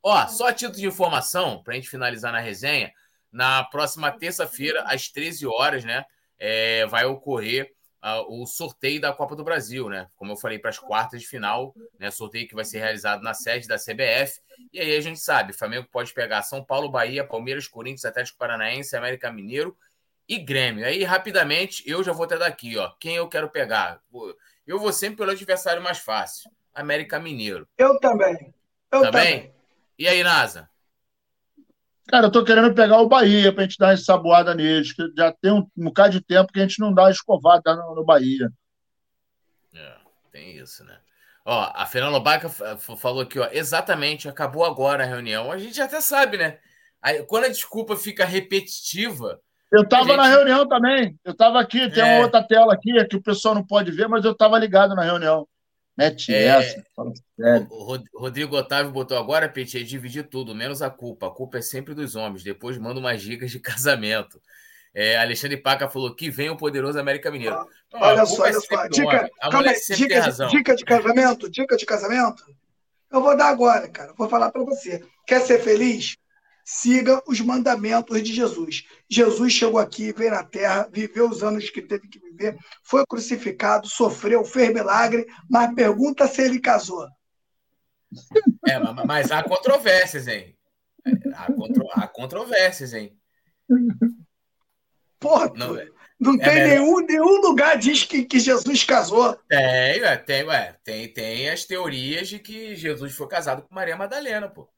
Speaker 1: Ó, só a título de informação, para a gente finalizar na resenha, na próxima terça-feira, às 13 horas, né? É, vai ocorrer uh, o sorteio da Copa do Brasil, né? Como eu falei, para as quartas de final, né? Sorteio que vai ser realizado na sede da CBF. E aí a gente sabe, Flamengo pode pegar São Paulo, Bahia, Palmeiras, Corinthians, Atlético Paranaense, América Mineiro e Grêmio. Aí, rapidamente, eu já vou até daqui, ó. Quem eu quero pegar? Eu vou sempre pelo adversário mais fácil. América Mineiro.
Speaker 3: Eu também. Eu também. também.
Speaker 1: E aí, Nasa?
Speaker 2: Cara, eu tô querendo pegar o Bahia pra gente dar uma ensaboada neles, que já tem um, um bocado de tempo que a gente não dá escovada no, no Bahia.
Speaker 1: É, tem isso, né? Ó, a Fernanda Lobaca falou aqui, ó, exatamente, acabou agora a reunião. A gente até sabe, né? Aí, quando a desculpa fica repetitiva.
Speaker 2: Eu estava gente... na reunião também. Eu estava aqui, tem é... uma outra tela aqui que o pessoal não pode ver, mas eu estava ligado na reunião. Mete é, essa.
Speaker 1: O Rodrigo Otávio botou agora, Peti, é dividir tudo, menos a culpa. A culpa é sempre dos homens. Depois manda umas dicas de casamento. É, Alexandre Paca falou que vem o poderoso América Mineiro. Ah,
Speaker 3: olha só, é olha só. Dica, calma, dica, de, dica de casamento? Dica de casamento? Eu vou dar agora, cara. Vou falar para você. Quer ser feliz? Siga os mandamentos de Jesus. Jesus chegou aqui, veio na terra, viveu os anos que teve que viver, foi crucificado, sofreu, fez milagre, mas pergunta se ele casou.
Speaker 1: É, mas há controvérsias, hein? Há, contro... há controvérsias, hein?
Speaker 3: Porra, não, não é tem é nenhum, nenhum lugar diz que, que Jesus casou.
Speaker 1: Tem, ué, tem, ué, tem, tem as teorias de que Jesus foi casado com Maria Madalena, pô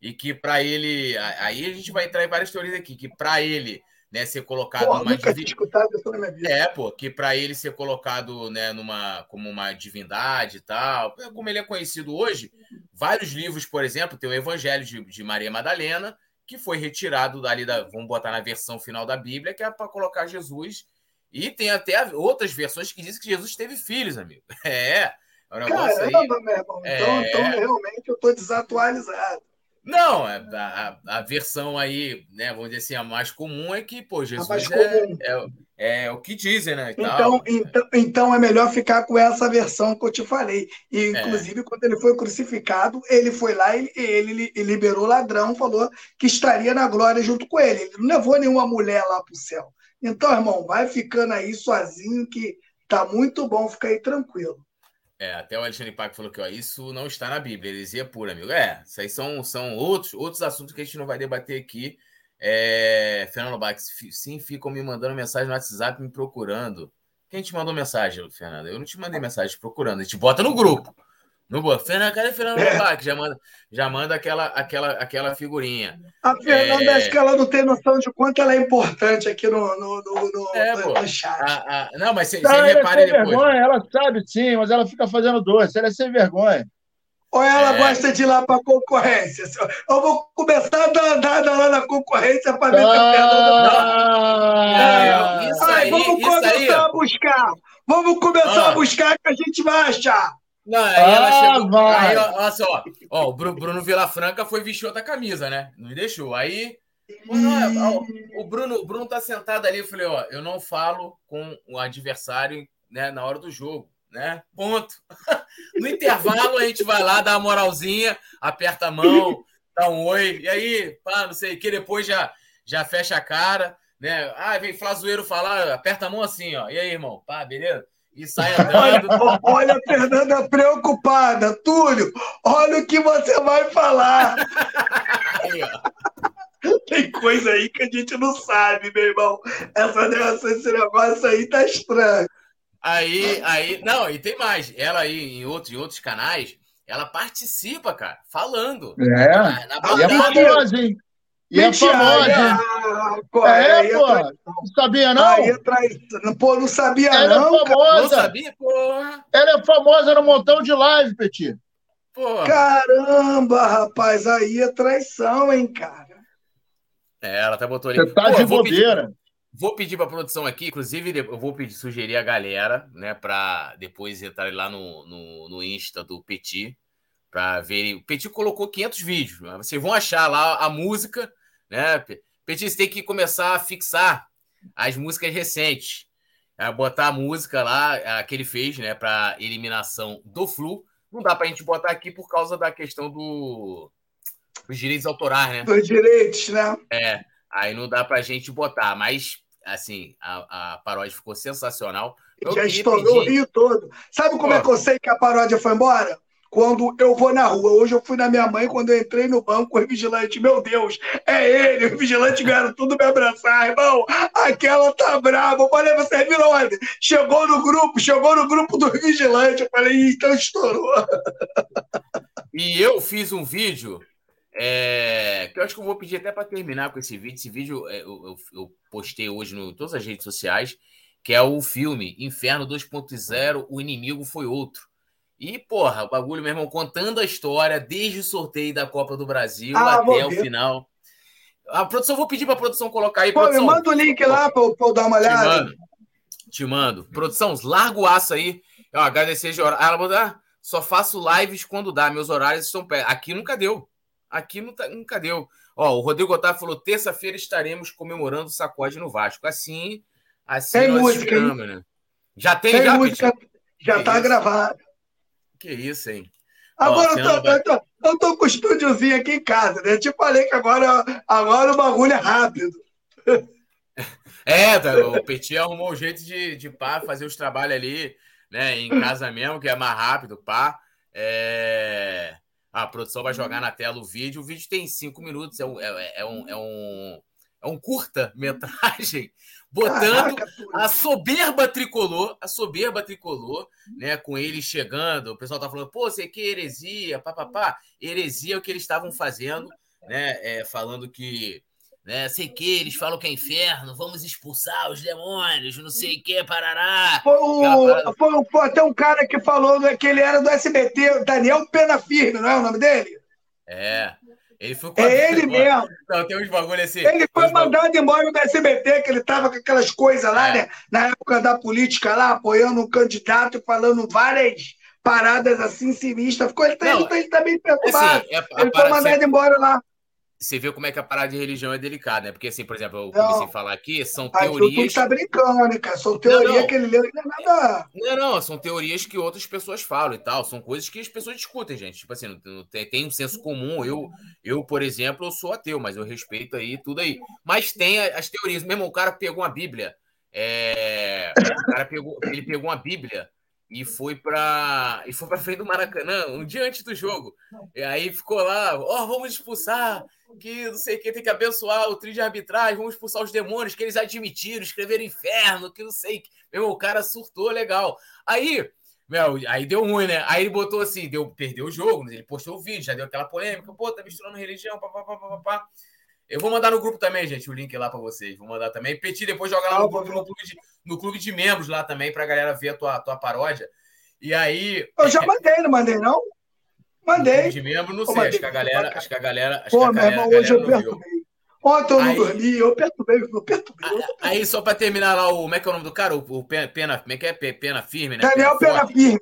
Speaker 1: e que para ele. Aí a gente vai entrar em várias teorias aqui, que para ele né, ser colocado
Speaker 3: Porra, numa divindade.
Speaker 1: É, pô, que para ele ser colocado né, numa, como uma divindade e tal, como ele é conhecido hoje, vários livros, por exemplo, tem o Evangelho de, de Maria Madalena, que foi retirado dali da. Vamos botar na versão final da Bíblia, que é para colocar Jesus. E tem até outras versões que dizem que Jesus teve filhos, amigo. É.
Speaker 3: É um Caramba, aí, meu irmão. É... Então, então, realmente, eu estou desatualizado.
Speaker 1: Não, é, a, a, versão aí, né, vamos dizer assim, a mais comum é que, pô, Jesus é, é, é, o que dizem, né?
Speaker 3: Então, então, então é melhor ficar com essa versão que eu te falei. E, é. inclusive, quando ele foi crucificado, ele foi lá e ele, ele liberou o ladrão, falou que estaria na glória junto com ele. Ele não levou nenhuma mulher lá para o céu. Então, irmão, vai ficando aí sozinho, que tá muito bom, fica aí tranquilo.
Speaker 1: É, até o Alexandre Paco falou que ó, isso não está na Bíblia, heresia pura, amigo. É, isso aí são, são outros, outros assuntos que a gente não vai debater aqui. É, Fernando Bax, sim, ficam me mandando mensagem no WhatsApp, me procurando. Quem te mandou mensagem, Fernando? Eu não te mandei mensagem procurando, a gente bota no grupo. No boa. Fernanda, cadê Fernanda é. Já manda, já manda aquela, aquela, aquela figurinha.
Speaker 3: A Fernanda, é... acho que ela não tem noção de quanto ela é importante aqui no, no, no, no, é, no chat. A,
Speaker 1: a... Não, mas você repare
Speaker 2: é depois. Vergonha, ela sabe sim, mas ela fica fazendo doce. Ela é sem vergonha.
Speaker 3: Ou ela é. gosta de ir lá para a concorrência? Eu vou começar a dar andada lá na concorrência para ver ah, se a Fernanda. Ah, é, isso aí, vamos isso começar aí. a buscar. Vamos começar ah. a buscar que a gente vai achar.
Speaker 1: Não, aí ah, ela chegou. Vai. Aí, olha só, ó, o Bruno Vilafranca foi vestir outra camisa, né? Não me deixou. Aí. o Bruno, o Bruno tá sentado ali. Eu falei, ó, eu não falo com o adversário né, na hora do jogo, né? Ponto. No intervalo, a gente vai lá, dá uma moralzinha, aperta a mão, dá um oi, e aí, pá, não sei o que, depois já, já fecha a cara, né? Ah, vem Flazoeiro falar, aperta a mão assim, ó. E aí, irmão? Pá, beleza? E sai andando.
Speaker 3: Olha a Fernanda preocupada. Túlio, olha o que você vai falar. Aí, Tem coisa aí que a gente não sabe, meu irmão. Essa, esse negócio aí tá estranho.
Speaker 1: Aí, aí, não, e tem mais. Ela aí em outros, em outros canais, ela participa, cara, falando.
Speaker 2: É, na, na é famosa, hein? E é famosa. É, é, pô. Não sabia, não? Aí
Speaker 3: é Pô, não sabia,
Speaker 2: Ela
Speaker 3: não.
Speaker 2: É famosa. Não sabia, porra. Ela é famosa no montão de live, Petit.
Speaker 3: Porra. Caramba, rapaz, aí é traição, hein, cara.
Speaker 1: É, ela até botou ali.
Speaker 2: Você tá pô, de bobeira.
Speaker 1: Vou pedir para a produção aqui, inclusive eu vou pedir, sugerir a galera, né, para depois entrar lá no, no, no Insta do Petit, para ver. O Petit colocou 500 vídeos, né? vocês vão achar lá a música, né? Você tem que começar a fixar as músicas recentes, é, botar a música lá a que ele fez, né, para eliminação do Flu. Não dá para a gente botar aqui por causa da questão do dos direitos autorais, né?
Speaker 3: Dos direitos, né?
Speaker 1: É, aí não dá para a gente botar, mas assim, a, a paródia ficou sensacional.
Speaker 3: Eu Já estourou pedir... o Rio todo. Sabe como Pô. é que eu sei que a paródia foi embora? Quando eu vou na rua. Hoje eu fui na minha mãe, quando eu entrei no banco, o vigilante, meu Deus, é ele, o vigilante vieram tudo me abraçar, irmão, aquela tá brava. Eu falei, você viu onde? Chegou no grupo, chegou no grupo do vigilante. Eu falei, então estourou.
Speaker 1: E eu fiz um vídeo é, que eu acho que eu vou pedir até para terminar com esse vídeo. Esse vídeo é, eu, eu, eu postei hoje em todas as redes sociais, que é o filme Inferno 2.0, O Inimigo Foi Outro. E, porra, o bagulho, meu irmão, contando a história desde o sorteio da Copa do Brasil ah, até o final. A produção, vou pedir para a produção colocar aí.
Speaker 3: Pô,
Speaker 1: produção.
Speaker 3: me manda o link lá para eu dar uma olhada.
Speaker 1: Te mando. Te mando. Produção, larga o aço aí. Eu agradecer de horário. Ela mandou, ah, só faço lives quando dá. Meus horários estão perto. Aqui nunca deu. Aqui nunca deu. Ó, o Rodrigo Otávio falou: terça-feira estaremos comemorando o sacode no Vasco. Assim, assim
Speaker 3: tem música, né?
Speaker 1: Já tem, tem já,
Speaker 3: música, já está gravado.
Speaker 1: Que isso, hein?
Speaker 3: Agora Ó, eu, tô, vai... eu, tô, eu tô com o estúdiozinho aqui em casa, né? Eu te falei que agora, agora o bagulho é rápido.
Speaker 1: É, tá, o Petit arrumou um jeito de, de pá, fazer os trabalhos ali, né? Em casa mesmo, que é mais rápido, pá. É... A produção vai jogar na tela o vídeo. O vídeo tem cinco minutos, é um, é, é um, é um, é um curta-metragem botando a soberba tricolor, a soberba tricolor, né, com ele chegando, o pessoal tá falando, pô, você que heresia, papapá, heresia é o que eles estavam fazendo, né, é, falando que, né, sei que, eles falam que é inferno, vamos expulsar os demônios, não sei o que, parará.
Speaker 3: Foi, o, foi, foi até um cara que falou que ele era do SBT, Daniel Pena Firme, não é o nome dele?
Speaker 1: É, ele foi
Speaker 3: é ele mesmo.
Speaker 1: Não, tem uns bagulho assim.
Speaker 3: Ele foi mandado bagulho. embora do SBT, que ele tava com aquelas coisas lá, é. né? Na época da política lá, apoiando um candidato, falando várias paradas assim sinistras. Ficou, ele, tá, não, ele, tá bem preocupado. Assim, é, ele foi mandado embora lá
Speaker 1: você vê como é que a parada de religião é delicada, né? Porque, assim, por exemplo, eu comecei a falar aqui, são teorias.
Speaker 3: Tu tá brincando, né, cara? São teorias não, não. que ele leu e não é nada.
Speaker 1: Não, não, são teorias que outras pessoas falam e tal. São coisas que as pessoas discutem, gente. Tipo assim, tem um senso comum. Eu, eu, por exemplo, eu sou ateu, mas eu respeito aí tudo aí. Mas tem as teorias. Mesmo o cara pegou uma Bíblia. É... O cara pegou, ele pegou uma Bíblia e foi para e foi para frente do Maracanã um dia antes do jogo. E aí ficou lá, ó, oh, vamos expulsar que não sei o que, tem que abençoar o trio de arbitragem, vamos expulsar os demônios que eles admitiram, escreveram inferno, que não sei. Meu, o cara surtou legal. Aí, meu, aí deu ruim, né? Aí ele botou assim, deu, perdeu o jogo, ele postou o vídeo, já deu aquela polêmica, pô, tá misturando religião, papapá, papapá. Eu vou mandar no grupo também, gente, o link lá para vocês. Vou mandar também. Petit depois joga lá no, grupo, no, clube, de, no clube de membros lá também, pra galera ver a tua, tua paródia. E aí.
Speaker 3: Eu já mandei, não mandei, não? Mandei.
Speaker 1: De membro, não sei. Acho que a galera. Acho que a galera. Acho Pô,
Speaker 3: que a galera,
Speaker 1: irmão,
Speaker 3: hoje eu perturbei. Ontem eu não aí, dormi, eu perturbei, eu perturbei.
Speaker 1: Aí, só para terminar lá, o, como é que é o nome do cara? O, o Pena, como é que é? Pena Firme, né?
Speaker 3: Daniel Pena, Pena Firme.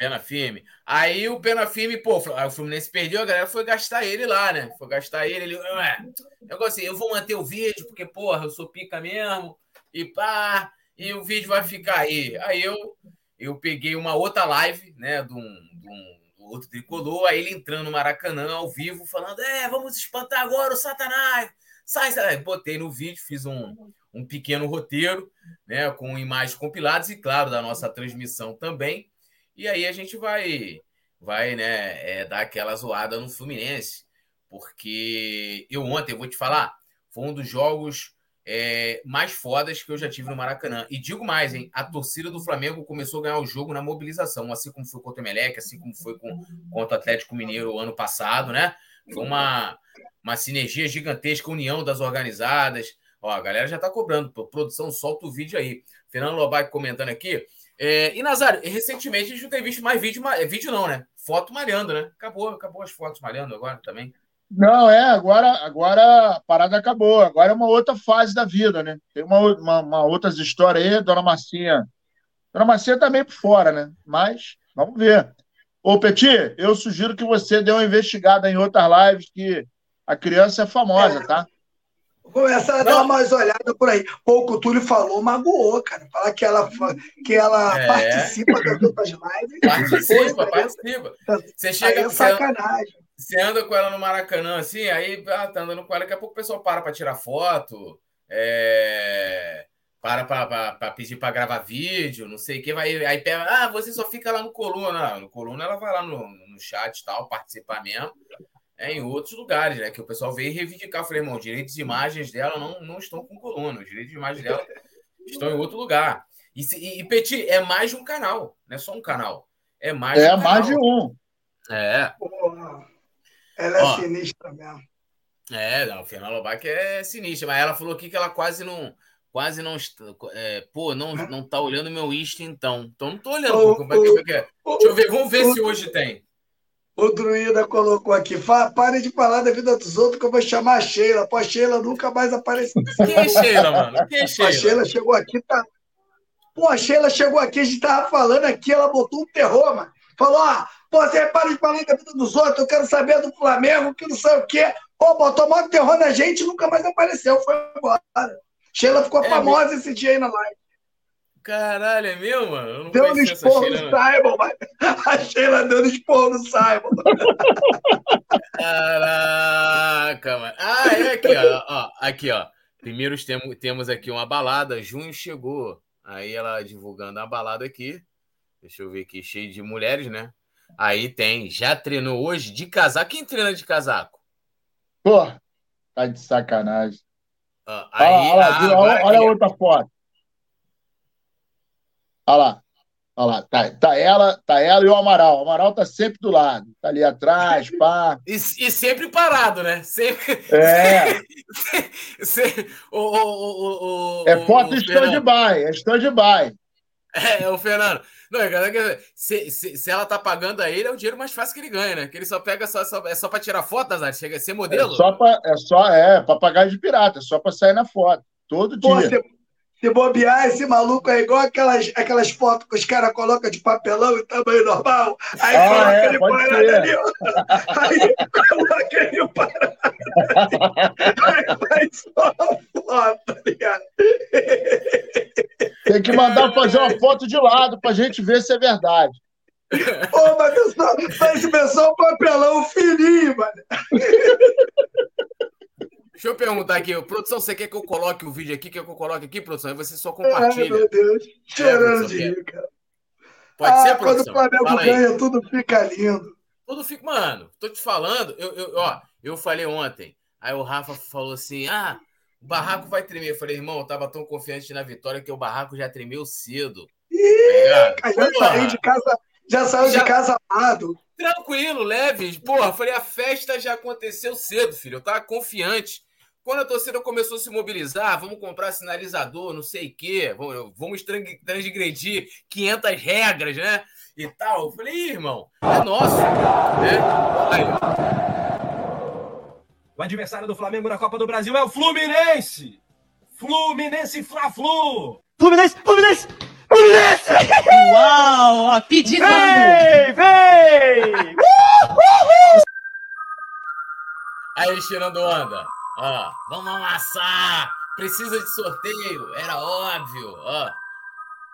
Speaker 1: Pena Firme. Aí o Pena Firme, pô, o Fluminense perdeu, a galera foi gastar ele lá, né? Foi gastar ele, ele, ué, eu assim, eu vou manter o vídeo, porque, porra, eu sou pica mesmo, e pá, e o vídeo vai ficar aí. Aí eu, eu peguei uma outra live, né, de um, de um outro tricolor, aí ele entrando no Maracanã ao vivo, falando: É, vamos espantar agora o Satanás. Sai, sai. Botei no vídeo, fiz um, um pequeno roteiro, né, com imagens compiladas e, claro, da nossa transmissão também. E aí a gente vai, vai né, é, dar aquela zoada no Fluminense, porque eu ontem, vou te falar, foi um dos jogos é, mais fodas que eu já tive no Maracanã. E digo mais, hein? A torcida do Flamengo começou a ganhar o jogo na mobilização, assim como foi contra o Emelec, assim como foi com, contra o Atlético Mineiro ano passado, né? Foi uma, uma sinergia gigantesca, união das organizadas. Ó, a galera já tá cobrando. Produção, solta o vídeo aí. Fernando Lobac comentando aqui. É, e Nazário, recentemente a gente não tem visto mais vídeo, vídeo não, né? Foto malhando, né? Acabou, acabou as fotos malhando agora também.
Speaker 2: Não, é, agora, agora a parada acabou. Agora é uma outra fase da vida, né? Tem uma, uma, uma outras histórias aí, Dona Marcinha. Dona Marcinha tá meio por fora, né? Mas vamos ver. Ô, Petit, eu sugiro que você dê uma investigada em outras lives que a criança é famosa, tá?
Speaker 3: Começar a dar mais olhada por aí. Pô, o Túlio falou magoou, cara. Falar que ela, que ela é. participa das outras lives.
Speaker 1: Participa, participa.
Speaker 3: Você chega. Aí é sacanagem.
Speaker 1: Você anda com ela no Maracanã, assim, aí ah, tá andando com ela, daqui a pouco o pessoal para para tirar foto, é... para para pedir para gravar vídeo, não sei o que, vai, aí pega, ah, você só fica lá no Coluna. No Coluna ela vai lá no, no chat e tal, participar mesmo é, em outros lugares, né? Que o pessoal veio reivindicar. Falei, irmão, direitos de imagens dela não, não estão com coluna. Os direitos de imagens dela estão em outro lugar. E, e, e Petit, é mais de um canal, não é só um canal. É mais
Speaker 2: é
Speaker 1: de um
Speaker 2: mais de um.
Speaker 1: É.
Speaker 3: Porra, ela é Ó, sinistra mesmo.
Speaker 1: É, não, o Fernando Lobac é sinistra, mas ela falou aqui que ela quase não. Quase não. É, pô, não, não tá olhando meu Insta, então. Então não tô olhando. O, como é que, o, é? Deixa eu ver, vamos ver o, se hoje tem.
Speaker 3: O Druida colocou aqui, pare de falar da vida dos outros que eu vou chamar a Sheila. Pô, a Sheila nunca mais apareceu.
Speaker 1: Quem é Sheila, mano? Quem é Sheila?
Speaker 3: A Sheila chegou aqui, tá... Pô, a Sheila chegou aqui, a gente tava falando aqui, ela botou um terror, mano. Falou, ah, pô, você para de falar da vida dos outros, eu quero saber do Flamengo, que não sei o quê. Pô, botou maior terror na gente nunca mais apareceu, foi embora. Sheila ficou é famosa mesmo? esse dia aí na live.
Speaker 1: Caralho, é meu, mano? Eu não
Speaker 3: deu no esporro no Simon, mano. A Sheila deu no esporro no Simon.
Speaker 1: Caraca, mano. Ah, é aqui, ó. ó aqui, ó. Primeiro temos, temos aqui uma balada. Junho chegou. Aí ela divulgando a balada aqui. Deixa eu ver aqui, cheio de mulheres, né? Aí tem, já treinou hoje de casaco. Quem treina de casaco?
Speaker 2: Pô, tá de sacanagem.
Speaker 1: Ah, aí, olha, olha,
Speaker 2: ah, olha, olha a outra foto. Olha lá. Olha lá, tá, tá, ela, tá ela e o Amaral. O Amaral tá sempre do lado, tá ali atrás, pá.
Speaker 1: E, e sempre parado, né? Sempre.
Speaker 2: É.
Speaker 1: sempre, o, o,
Speaker 2: o, é foto stand-by, é stand-by.
Speaker 1: É, o Fernando. Não, é se, se, se, ela tá pagando a ele, é o dinheiro mais fácil que ele ganha, né? Que ele só pega só, só é só para tirar foto, Azar, chega a ser modelo.
Speaker 2: É só para é só é para pagar de pirata, é só para sair na foto todo Pô, dia. Você
Speaker 3: se bobear, esse maluco é igual aquelas, aquelas fotos que os caras colocam de papelão em tamanho normal. Aí ah, coloca é, ele parado ali. Aí coloca ele parado. Aí vai só a foto, tá ligado?
Speaker 2: Tem que mandar fazer uma foto de lado pra gente ver se é verdade.
Speaker 3: Ô, mas pessoal, parece só um papelão fininho, mano.
Speaker 1: Deixa eu perguntar aqui, produção, você quer que eu coloque o vídeo aqui? Quer que eu coloque aqui, produção? Aí você só compartilha. Ai,
Speaker 3: meu Deus, cheirando de rir, cara.
Speaker 1: Pode ah, ser, produção?
Speaker 3: Quando o Flamengo ganha, tudo fica lindo.
Speaker 1: Tudo fica. Mano, tô te falando, eu, eu, ó, eu falei ontem, aí o Rafa falou assim: ah, o barraco vai tremer. Eu falei, irmão, eu tava tão confiante na vitória que o barraco já tremeu cedo.
Speaker 3: Ih, tá já saiu de casa, já saiu já... de casa amado.
Speaker 1: Tranquilo, leve. Porra, falei, a festa já aconteceu cedo, filho. Eu tava confiante. Quando a torcida começou a se mobilizar, vamos comprar sinalizador, não sei o quê, vamos transgredir 500 regras, né? E tal. Eu falei, irmão, é nosso. Né? Aí.
Speaker 4: O adversário do Flamengo na Copa do Brasil é o Fluminense. Fluminense Fla-Flu.
Speaker 5: Fluminense, Fluminense, Fluminense! Uau, a pedida.
Speaker 4: Vem, vem!
Speaker 1: Aí, tirando onda. Ó, vamos amassar! Precisa de sorteio, era óbvio. Ó,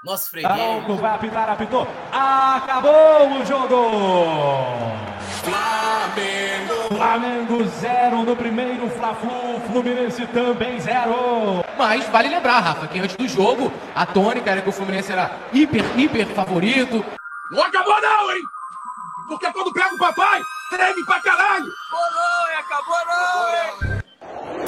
Speaker 1: nosso freguês.
Speaker 4: Arauto vai apitar, apitou. Acabou o jogo!
Speaker 5: Flamengo!
Speaker 4: Flamengo zero no primeiro, Fla-Flu, Fluminense também zero.
Speaker 5: Mas vale lembrar, Rafa, que antes do jogo, a tônica era que o Fluminense era hiper, hiper favorito.
Speaker 4: Não acabou não, hein? Porque quando pega o papai, treme pra caralho!
Speaker 5: Acabou não, acabou não, hein?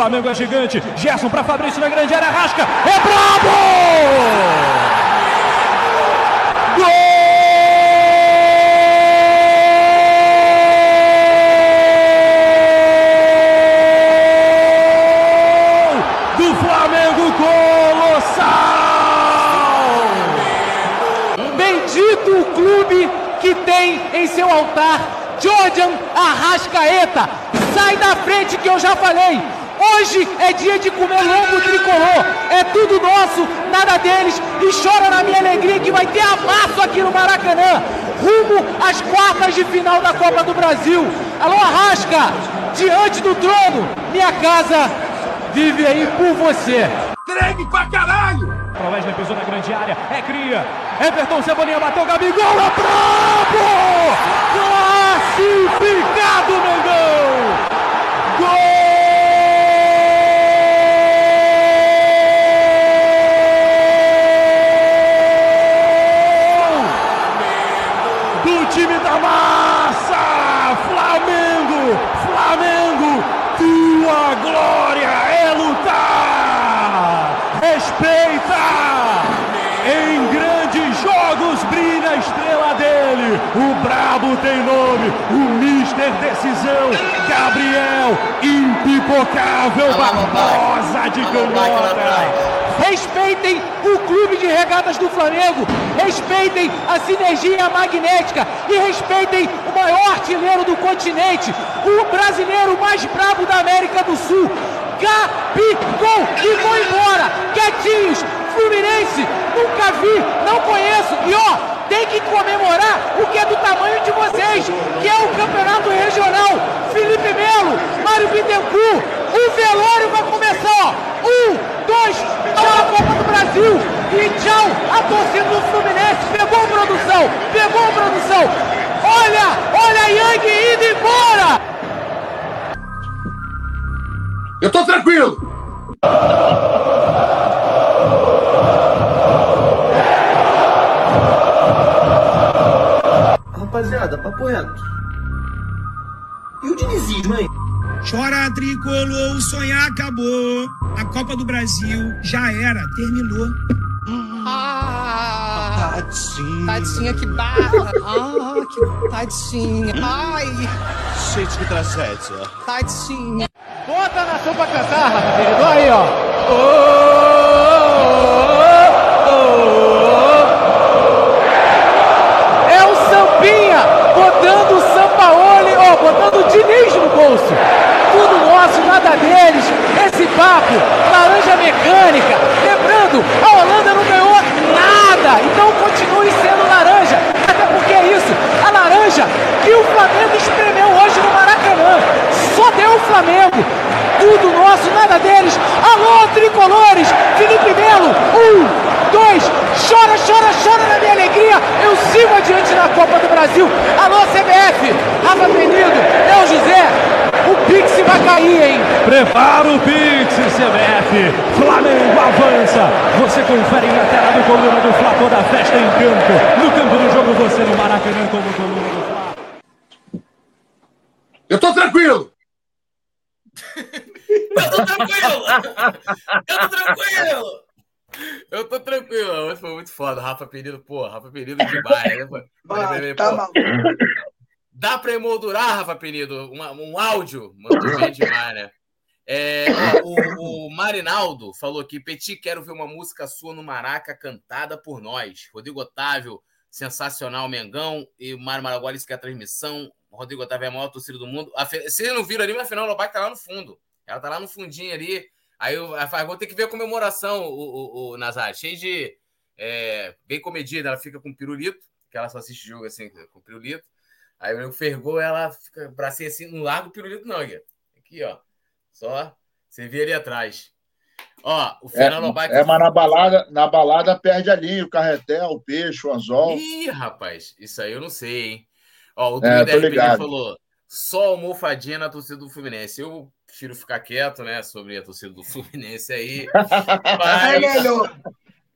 Speaker 4: Flamengo é gigante. Gerson pra Fabrício na grande área, rasca. É brabo! Gol! O clube que tem em seu altar Jordan Arrascaeta. Sai da frente que eu já falei. Hoje é dia de comer lombo tricolor. É tudo nosso, nada deles. E chora na minha alegria que vai ter amasso aqui no Maracanã. Rumo às quartas de final da Copa do Brasil. Alô, Arrasca, diante do trono. Minha casa vive aí por você.
Speaker 6: Tregue pra caralho!
Speaker 4: Wesley pisou na grande área, é cria. Everton Cebolinha bateu, Gabigol, é brabo! Classificado, Mengão! Gol! Do time da massa! Flamengo! Flamengo! Tua glória é lutar! Respeita! Em grandes jogos brilha a estrela dele. O Brabo tem nome. O Mister Decisão. Gabriel Impipocável Barbosa de canhota. Respeitem o clube de regatas do Flamengo. Respeitem a sinergia magnética. E respeitem o maior artilheiro do continente. O brasileiro mais brabo da América do Sul. Gabigol e vou embora, quietinhos, Fluminense, nunca vi, não conheço, e ó, tem que comemorar o que é do tamanho de vocês, que é o campeonato regional, Felipe Melo, Mário Bittencourt, o velório vai começar, um, dois, tchau a Copa do Brasil, e tchau a torcida do Fluminense, pegou produção, pegou produção, olha, olha a Yang indo embora!
Speaker 7: Eu tô tranquilo!
Speaker 8: Tricolor, o sonhar acabou. A Copa do Brasil já era, terminou.
Speaker 9: Ah, tadinha. Tadinha, que barra. Ah, que tadinha. Ai.
Speaker 10: Gente, que tragédia.
Speaker 9: Tadinha.
Speaker 5: Bota a nação pra cantar, querido. Aí, ó. É o Sampinha botando o Sampaoli, ó, botando o Diniz no bolso. Tudo nosso, nada deles. Esse papo, laranja mecânica. Lembrando, a Holanda não ganhou nada. Então continue sendo laranja. Até porque é isso, a laranja que o Flamengo espremeu hoje no Maracanã. Só deu o Flamengo. Tudo nosso, nada deles. Alô, tricolores! Felipe Melo, um, dois, chora, chora, chora na minha alegria. Eu sigo adiante na Copa do Brasil. Alô, CBF, Rafa Penido, Eu José. O Pix vai cair, hein?
Speaker 4: Prepara o Pix, CBF. Flamengo avança. Você confere na tela do Coluna do Fla toda a festa em campo. No campo do jogo, você no Maracanã como Coluna do Fla.
Speaker 7: Eu tô tranquilo!
Speaker 1: Eu tô tranquilo! Eu tô tranquilo! Eu tô tranquilo, foda. Rafa Penido, pô, Rafa Penido demais, né?
Speaker 3: Ah, tá maluco.
Speaker 1: Dá pra emoldurar, Rafa Penido, uma- um áudio? Mandou bem demais, né? É, o, o Marinaldo falou aqui: Petit, quero ver uma música sua no Maraca cantada por nós. Rodrigo Otávio, sensacional Mengão. E o Mário Maraguá disse que é a transmissão. O Rodrigo Otávio é a maior torcida do mundo. A Vocês não viram ali, mas a final Lobac tá lá no fundo. Ela tá lá no fundinho ali. Aí eu, eu vou ter que ver a comemoração, o, o, o Nazar, cheio de. É, bem comedida, ela fica com pirulito, que ela só assiste jogo assim, com pirulito. Aí o fergou, ela fica bracinho assim, não larga o pirulito, não, Gui. Aqui, ó. Só. Você vê ali atrás. Ó, o
Speaker 2: É,
Speaker 1: Fernando Lobac.
Speaker 2: é, mas na balada, na balada perde a linha, o carretel, o peixe, o anzol.
Speaker 1: Ih, rapaz, isso aí eu não sei, hein? Ó, o
Speaker 2: É, tô
Speaker 1: RPG
Speaker 2: ligado.
Speaker 1: falou: só almofadinha na torcida do Fluminense. Eu prefiro ficar quieto, né, sobre a torcida do Fluminense aí.
Speaker 3: É
Speaker 1: Mas,
Speaker 3: melhor.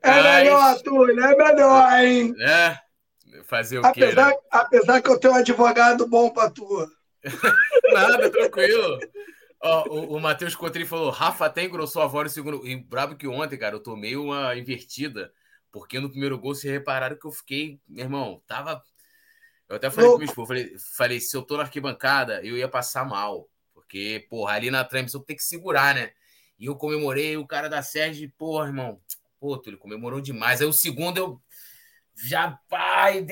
Speaker 3: É
Speaker 1: Mas-
Speaker 3: melhor, Túlio. É melhor, hein?
Speaker 1: né? Fazer o quê,
Speaker 3: Apesar,
Speaker 1: né?
Speaker 3: apesar que eu tenho um advogado bom pra tu.
Speaker 1: Nada, tranquilo. Ó, o, o Matheus Cotrim falou: Rafa até engrossou a voz no segundo. E brabo que ontem, cara, eu tomei uma invertida. Porque no primeiro gol, se repararam que eu fiquei, meu irmão, tava. Eu até falei
Speaker 3: Louco.
Speaker 1: com meu esposo, falei, falei, se eu tô na arquibancada, eu ia passar mal. Porque, porra, ali na transmissão tem que segurar, né? E eu comemorei, o cara da Sérgio, porra, irmão, pô, ele comemorou demais. Aí o segundo eu já, pai,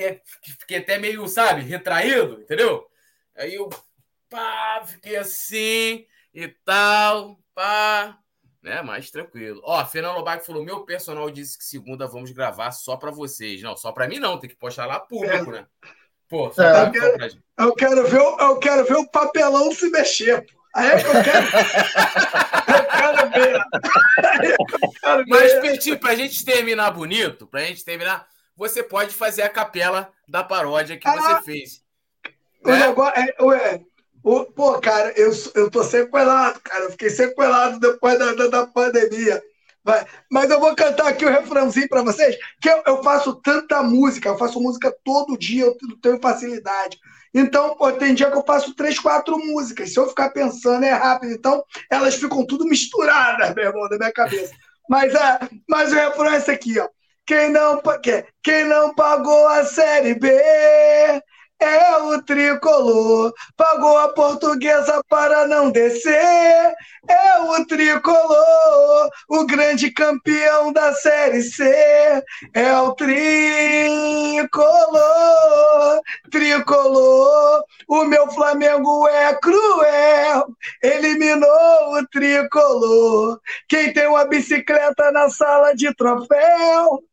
Speaker 1: fiquei até meio, sabe, retraído, entendeu? Aí eu, pá, fiquei assim e tal, pá, né? Mais tranquilo. Ó, Fernando Lobac falou: meu personal disse que segunda vamos gravar só pra vocês. Não, só pra mim não, tem que postar lá público, né? Pô, só,
Speaker 2: É.
Speaker 1: pra, pra gente.
Speaker 3: Eu quero ver, eu quero ver o papelão se mexer. pô. Aí é que eu quero. eu quero ver. É que eu quero
Speaker 1: Mas,
Speaker 3: ver.
Speaker 1: Petit, pra gente terminar bonito, pra gente terminar, você pode fazer a capela da paródia que
Speaker 3: Ah,
Speaker 1: você fez.
Speaker 3: O
Speaker 1: Né?
Speaker 3: negócio é, ué, o- pô, cara, eu, eu tô sequelado, cara. Eu fiquei sequelado depois da, da, da pandemia. Vai. Mas eu vou cantar aqui o refrãozinho pra vocês, que eu, eu faço tanta música, eu faço música todo dia, eu tenho facilidade. Então, pô, tem dia que eu faço três, quatro músicas. Se eu ficar pensando, é rápido. Então, elas ficam tudo misturadas, meu irmão, na minha cabeça. Mas, é, mas o refrão é esse aqui, ó. Quem não, quem não pagou a Série B é o tricolor. Pagou a portuguesa para não descer. É o tricolor. O grande campeão da Série C é o tricolor. Tricolor. O meu Flamengo é cruel. Eliminou o tricolor. Quem tem uma bicicleta na sala de troféu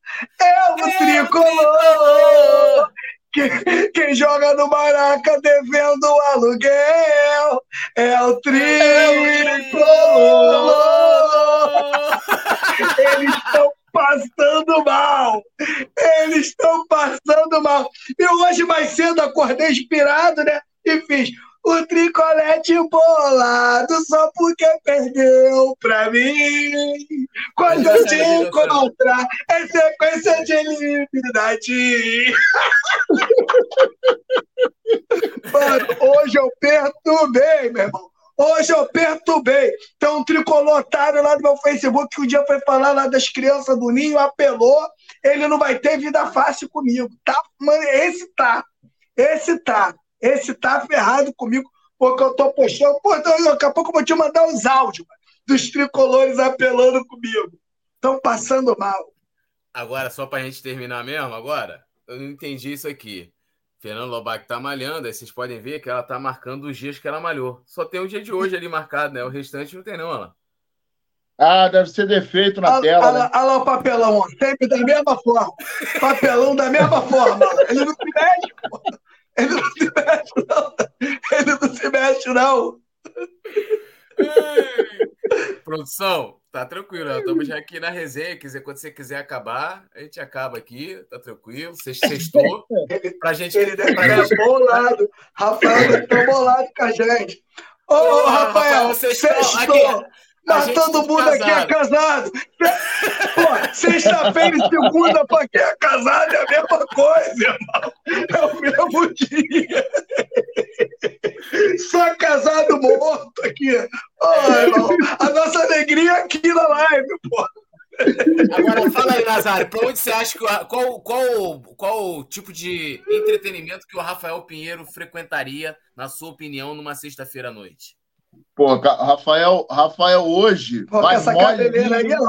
Speaker 3: é o tricolor. Quem, quem joga no Maraca devendo aluguel é o tricolor. Eles estão passando mal. Eles estão passando mal. E hoje, mais cedo, acordei inspirado, né? E fiz o tricolete bolado só porque perdeu pra mim. Quando eu te encontrar, é sequência de eliminidade. Mano, hoje eu perturbei, meu irmão. Hoje eu perturbei. Tem um tricolor otário lá no meu Facebook que um dia foi falar lá das crianças do Ninho, apelou. Ele não vai ter vida fácil comigo. Tá? Mano, esse tá. Esse tá. Esse tá ferrado comigo, porque eu tô postando. Pô, então, daqui a pouco eu vou te mandar os áudios mano, dos tricolores apelando comigo. Estão passando mal.
Speaker 1: Agora, só pra gente terminar mesmo, agora, eu não entendi isso aqui. Fernando Lobac tá malhando, aí vocês podem ver que ela tá marcando os dias que ela malhou. Só tem o dia de hoje ali marcado, né? O restante não tem, não, Alan.
Speaker 2: Ah, deve ser defeito na
Speaker 3: Olha
Speaker 2: tela,
Speaker 3: olha
Speaker 2: né?
Speaker 3: lá, o papelão, ó. sempre da mesma forma. Papelão da mesma forma. Ele não se mexe, pô. Ele não se mexe, não. Ele não se mexe, não.
Speaker 1: Produção, tá tranquilo. Estamos já aqui na resenha. Quiser, quando você quiser acabar, a gente acaba aqui, tá tranquilo. Você sextou. Pra gente.
Speaker 3: Ele deve estar bolado. Rafael deve estar bolado com a gente. Ô, Rafael,
Speaker 1: Rafael, sextou. Aqui,
Speaker 3: Mas todo
Speaker 1: tudo
Speaker 3: mundo aqui é casado. Pô, sexta-feira e segunda pra quem é casado é a mesma coisa, irmão. É o mesmo dia. Só casado morto aqui. Ô, irmão, a nossa alegria é aqui na live, pô.
Speaker 1: Agora fala aí, Nazário, pra onde você acha que. Qual, qual, qual o tipo de entretenimento que o Rafael Pinheiro frequentaria, na sua opinião, numa sexta-feira à noite?
Speaker 2: Pô, Rafael, Rafael hoje
Speaker 3: Pô,
Speaker 2: vai
Speaker 3: essa cabeleira aí é pô.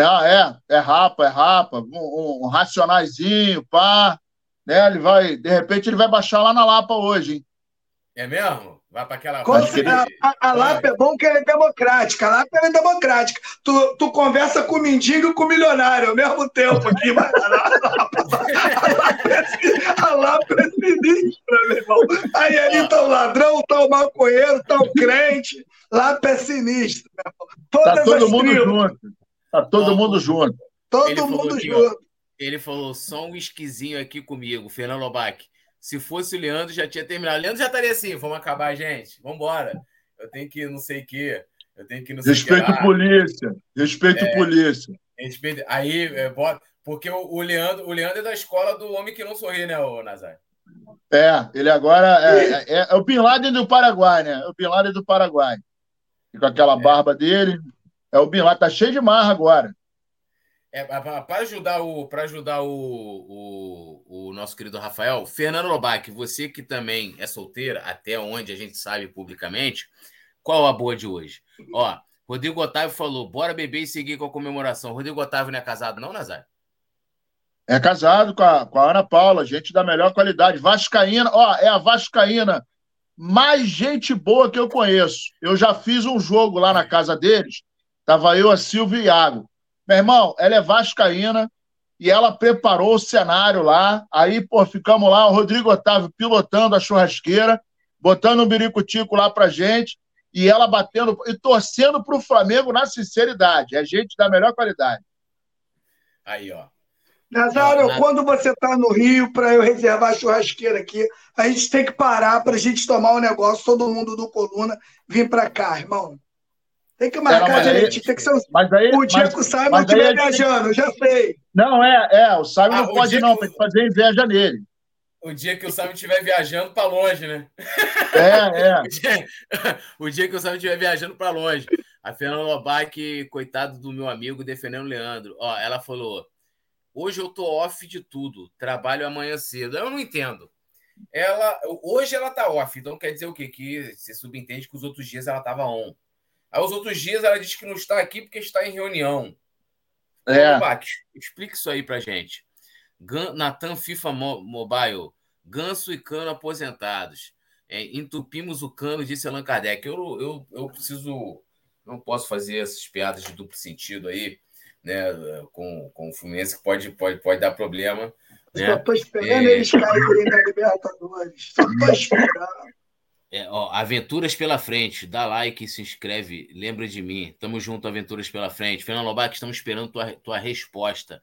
Speaker 2: Ah, é, é rapa, é rapa, um, um racionaizinho, pá, né? Ele vai, de repente ele vai baixar lá na Lapa hoje, hein?
Speaker 1: É mesmo? Vai pra aquela.
Speaker 2: Que ele-
Speaker 3: a, a, a Lapa é bom que ela é democrática. A Lapa é democrática. Tu, tu conversa com o mendigo e com o milionário ao mesmo tempo aqui, mas a Lapa, a Lapa é, sin- é sinistra, meu irmão. Aí ali tá o ladrão, tá o maconheiro, tá o crente. Lapa é sinistro, meu irmão. Todas
Speaker 2: Tá todo mundo
Speaker 3: tribos.
Speaker 2: junto. Tá todo mundo junto.
Speaker 3: Todo
Speaker 1: Ele
Speaker 3: mundo
Speaker 1: aqui, ó.
Speaker 3: junto.
Speaker 1: Ele falou só um esquisinho aqui comigo, Fernando Lobac. Se fosse o Leandro, já tinha terminado. O Leandro já estaria assim, vamos acabar, gente. Vamos embora. Eu tenho que não sei o quê. Eu tenho que não sei o que
Speaker 2: Respeito
Speaker 1: lá.
Speaker 2: polícia. Respeito
Speaker 1: É.
Speaker 2: polícia.
Speaker 1: Respeito- Aí, é, bota... porque o, o Leandro, o Leandro é da escola do homem que não sorri, né, o Nazar?
Speaker 2: É, ele agora é, é- é o Bin Laden do Paraguai, né? É o Bin Laden do Paraguai. E com aquela barba dele. É o Bin Laden. Tá cheio de marra agora.
Speaker 1: É, para ajudar o para ajudar o, o, o nosso querido Rafael, Fernando Lobac, você que também é solteira, até onde a gente sabe publicamente, qual a boa de hoje? Ó, Rodrigo Otávio falou: bora beber e seguir com a comemoração. Rodrigo Otávio não é casado, não, Nazar?
Speaker 2: É casado com a, com a Ana Paula, gente da melhor qualidade. Vascaína, ó, é a Vascaína mais gente boa que eu conheço. Eu já fiz um jogo lá na casa deles. Tava eu, a Silvia e Iago. Meu irmão, ela é Vascaína e ela preparou o cenário lá. Aí, pô, ficamos lá, o Rodrigo Otávio pilotando a churrasqueira, botando um biricutico lá pra gente e ela batendo e torcendo pro Flamengo na sinceridade. É gente da melhor qualidade.
Speaker 1: Aí, ó.
Speaker 3: Nazário,
Speaker 1: Não, na-
Speaker 3: quando você tá no Rio, para eu reservar a churrasqueira aqui, a gente tem que parar para a gente tomar um negócio, todo mundo do Coluna vir para cá, irmão. Tem que marcar direitinho, tem que ser um-
Speaker 2: Mas aí,
Speaker 3: o dia
Speaker 2: mas-
Speaker 3: que o Simon estiver
Speaker 2: gente-
Speaker 3: viajando, eu já sei.
Speaker 2: Não, é, é, o Simon
Speaker 1: Ah,
Speaker 2: não
Speaker 1: o
Speaker 2: pode não,
Speaker 1: que
Speaker 2: tem que fazer inveja nele.
Speaker 1: O dia que o Simon estiver viajando para longe, né?
Speaker 2: É, é.
Speaker 1: O dia, o dia que o Simon estiver viajando para longe. A Fernanda Lobac, coitado do meu amigo, defendendo o Leandro. Ó, ela falou: hoje eu tô off de tudo, trabalho amanhã cedo. Eu não entendo. Ela, hoje ela tá off, então quer dizer o quê? Que você subentende que os outros dias ela tava on. Aí os outros dias ela diz que não está aqui porque está em reunião.
Speaker 2: É.
Speaker 1: Lobac, explica isso aí pra gente. Natan FIFA Mo- Mobile, Ganso e Cano aposentados. É, entupimos o cano, disse Allan Kardec. Eu, eu, eu preciso. Não posso fazer essas piadas de duplo sentido aí, né? Com, com o Fluminense, que pode, pode, pode dar problema.
Speaker 3: Só
Speaker 1: Né?
Speaker 3: tô esperando
Speaker 1: É.
Speaker 3: eles caírem na Libertadores. Só tô esperando.
Speaker 1: É, ó, Aventuras pela frente, dá like, se inscreve, lembra de mim. Tamo junto, Aventuras pela frente. Fernando Lobac, estamos esperando tua, tua resposta.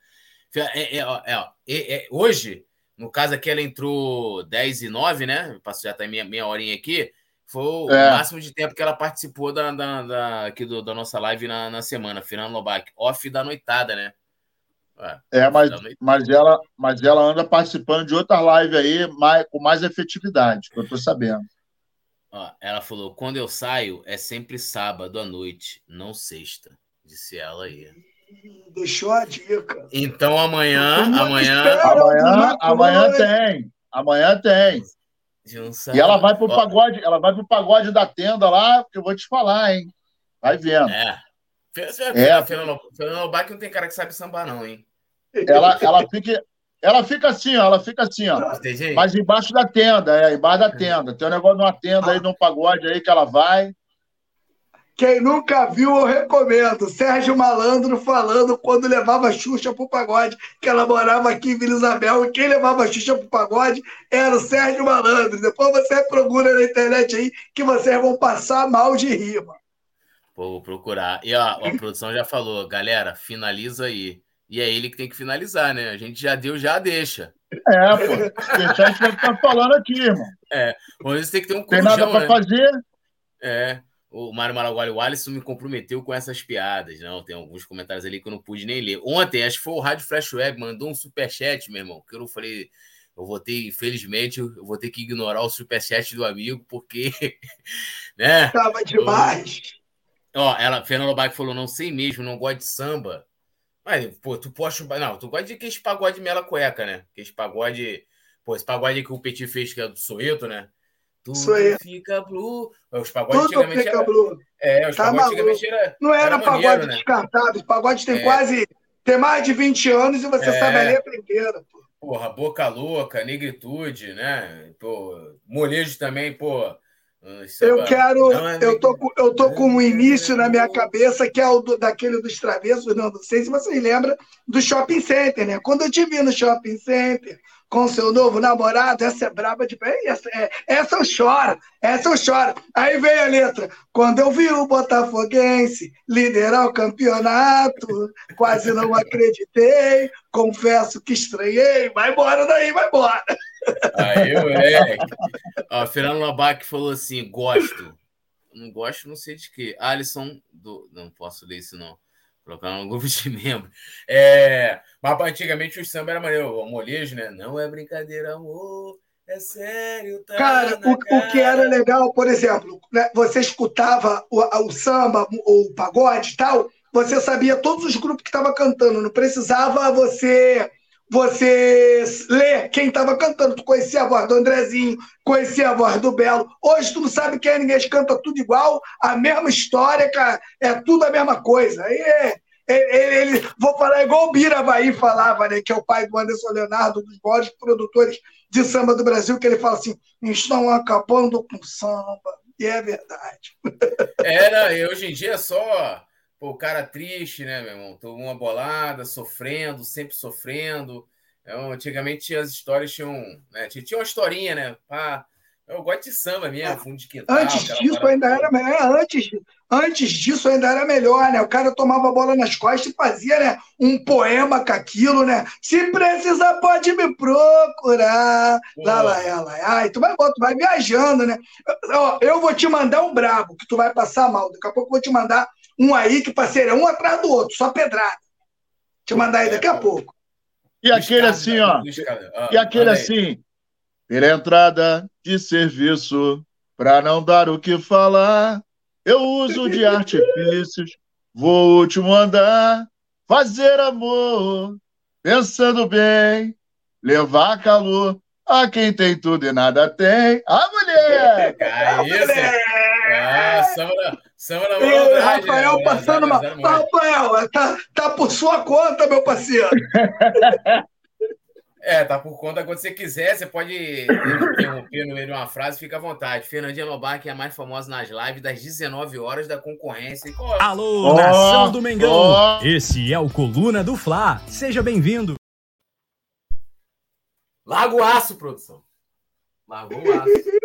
Speaker 1: É, é, ó, é, é, é, hoje, no caso aqui, ela entrou 10 e 9, né? Passou já tá meia, meia horinha aqui. Foi o
Speaker 2: É.
Speaker 1: máximo de tempo que ela participou da, da, da- aqui do- da nossa live na, na semana. Fernando Lobac, off da noitada, né? Ué,
Speaker 2: É, mas, mas, ela, mas ela anda participando de outra live aí mais, com mais efetividade, que eu tô sabendo.
Speaker 1: Ó, ela falou: quando eu saio é sempre sábado à noite, não sexta. Disse ela aí.
Speaker 3: Deixou a dica.
Speaker 1: Então amanhã, amanhã.
Speaker 2: Amanhã, amanhã tem. Amanhã tem. E ela vai pro pagode, ela vai pro pagode da tenda lá, que eu vou te falar, hein? Vai vendo.
Speaker 1: É.
Speaker 2: É.
Speaker 1: Fernando Lobac não tem cara que sabe sambar, não, hein?
Speaker 2: Ela, ela fica, ela fica assim, ó, ela fica assim, ó. Mas embaixo da tenda, é, embaixo da tenda. Tem um negócio de uma tenda aí, de um pagode aí que ela vai.
Speaker 3: Quem nunca viu, eu recomendo. Sérgio Malandro falando quando levava a Xuxa pro pagode, que ela morava aqui em Vila Isabel, e quem levava a Xuxa pro pagode era o Sérgio Malandro. Depois você procura na internet aí, que vocês vão passar mal de rima.
Speaker 1: Pô, vou procurar. E ó, a produção já falou, galera, finaliza aí. E é ele que tem que finalizar, né? A gente já deu, já deixa.
Speaker 2: É, pô. Deixar a gente vai ficar falando aqui, irmão.
Speaker 1: Por isso tem que ter um
Speaker 2: Tem nada pra
Speaker 1: né?
Speaker 2: fazer.
Speaker 1: É. O Mário Maragualho o Alisson me comprometeu com essas piadas. Não, tem alguns comentários ali que eu não pude nem ler. Ontem, acho que foi o Rádio Flash Web, mandou um superchat, meu irmão, que eu falei. Eu vou ter, infelizmente, eu vou ter que ignorar o superchat do amigo, porque. né?
Speaker 3: Tava demais.
Speaker 1: Ó, ela, Fernanda Lobac falou: não sei mesmo, não gosto de samba. Mas, pô, tu posta. Não, tu gosta de aqueles pagode mela cueca, né? Aqueles pagode. Pô, esse pagode que o Petit fez, que é do Soeto, né? Tudo
Speaker 3: Soeto.
Speaker 1: fica blue. Os pagodes
Speaker 3: Tudo
Speaker 1: antigamente
Speaker 3: fica
Speaker 1: era-
Speaker 3: blue.
Speaker 1: É, os
Speaker 3: Tá
Speaker 1: pagodes
Speaker 3: maluco.
Speaker 1: antigamente era.
Speaker 3: Não era,
Speaker 1: Era
Speaker 3: pagode
Speaker 1: maneiro, né?
Speaker 3: descartado. O pagode tem
Speaker 1: É.
Speaker 3: quase. Tem mais de 20 anos e você
Speaker 1: É.
Speaker 3: sabe a letra inteira. pô.
Speaker 1: Porra, Boca Louca, Negritude, né? Pô, molejo também, pô. ah,
Speaker 3: Eu quero.
Speaker 1: É
Speaker 3: Eu tô, com, eu tô com um início na minha cabeça, que é o do- daquele dos travessos, não, não sei se vocês lembram, do shopping center, né? Quando eu te vi no shopping center, com seu novo namorado. Essa é braba de bem. Essa, é, essa eu choro, essa eu choro. Aí vem a letra. Quando eu vi o Botafoguense liderar o campeonato, quase não acreditei, confesso que estranhei. Vai embora daí, vai embora.
Speaker 1: Aí, moleque. Ó, Fernando Labac falou assim: gosto. Não gosto, não sei de quê. Alisson, do... não posso ler isso, não. Colocar no grupo de membros. É, mas antigamente o samba era maneiro. O molejo, né? Não é brincadeira, amor. É sério, tá?
Speaker 3: Cara, o, o que era legal, por exemplo, né, você escutava o, o samba, o pagode e tal, você sabia todos os grupos que estavam cantando, não precisava você você ler quem estava cantando. Tu conhecia a voz do Andrezinho, conhecia a voz do Belo. Hoje tu não sabe quem é, ninguém canta tudo igual, a mesma história, cara, é tudo a mesma coisa. Aí é, ele, ele, vou falar igual o Bira Bahia falava, né, que é o pai do Anderson Leonardo, dos maiores produtores de samba do Brasil, que ele fala assim: estão acabando com samba. E é verdade.
Speaker 1: Era, e hoje em dia é só Pô, o cara triste, né, meu irmão? Tomou uma bolada, sofrendo, sempre sofrendo. Então, antigamente as histórias tinham. Né? Tinha uma historinha, né? Pá, eu gosto de samba mesmo, é. fundo de quintal.
Speaker 3: Antes disso ainda era melhor. Antes, antes disso ainda era melhor, né? O cara tomava a bola nas costas e fazia né, um poema com aquilo, né? Se precisar, pode me procurar. Lá, lá, lá, lá. Ai, tu vai, tu vai viajando, né? Eu, eu vou te mandar um brabo, que tu vai passar mal. Daqui a pouco eu vou te mandar um aí que parceiro é um atrás do outro, só pedrada. Deixa eu mandar aí daqui a pouco.
Speaker 2: E aquele assim, ó. E aquele assim. Pela entrada de serviço, para não dar o que falar, eu uso de artifícios, vou último andar, fazer amor, pensando bem, levar calor a quem tem tudo e nada tem. A mulher!
Speaker 1: É isso! Ah, samba, samba na
Speaker 3: Rafael passando mal. Rafael, tá, tá por sua conta, meu parceiro.
Speaker 1: É, tá por conta. Quando você quiser, você pode interromper no meio de uma frase, fica à vontade. Fernandinha Lobac é a mais famosa nas lives das 19 horas da concorrência.
Speaker 11: Alô, oh, nação do Mengão! Oh. Esse é o Coluna do Fla. Seja bem-vindo.
Speaker 1: Larga o aço, produção. Largou o aço.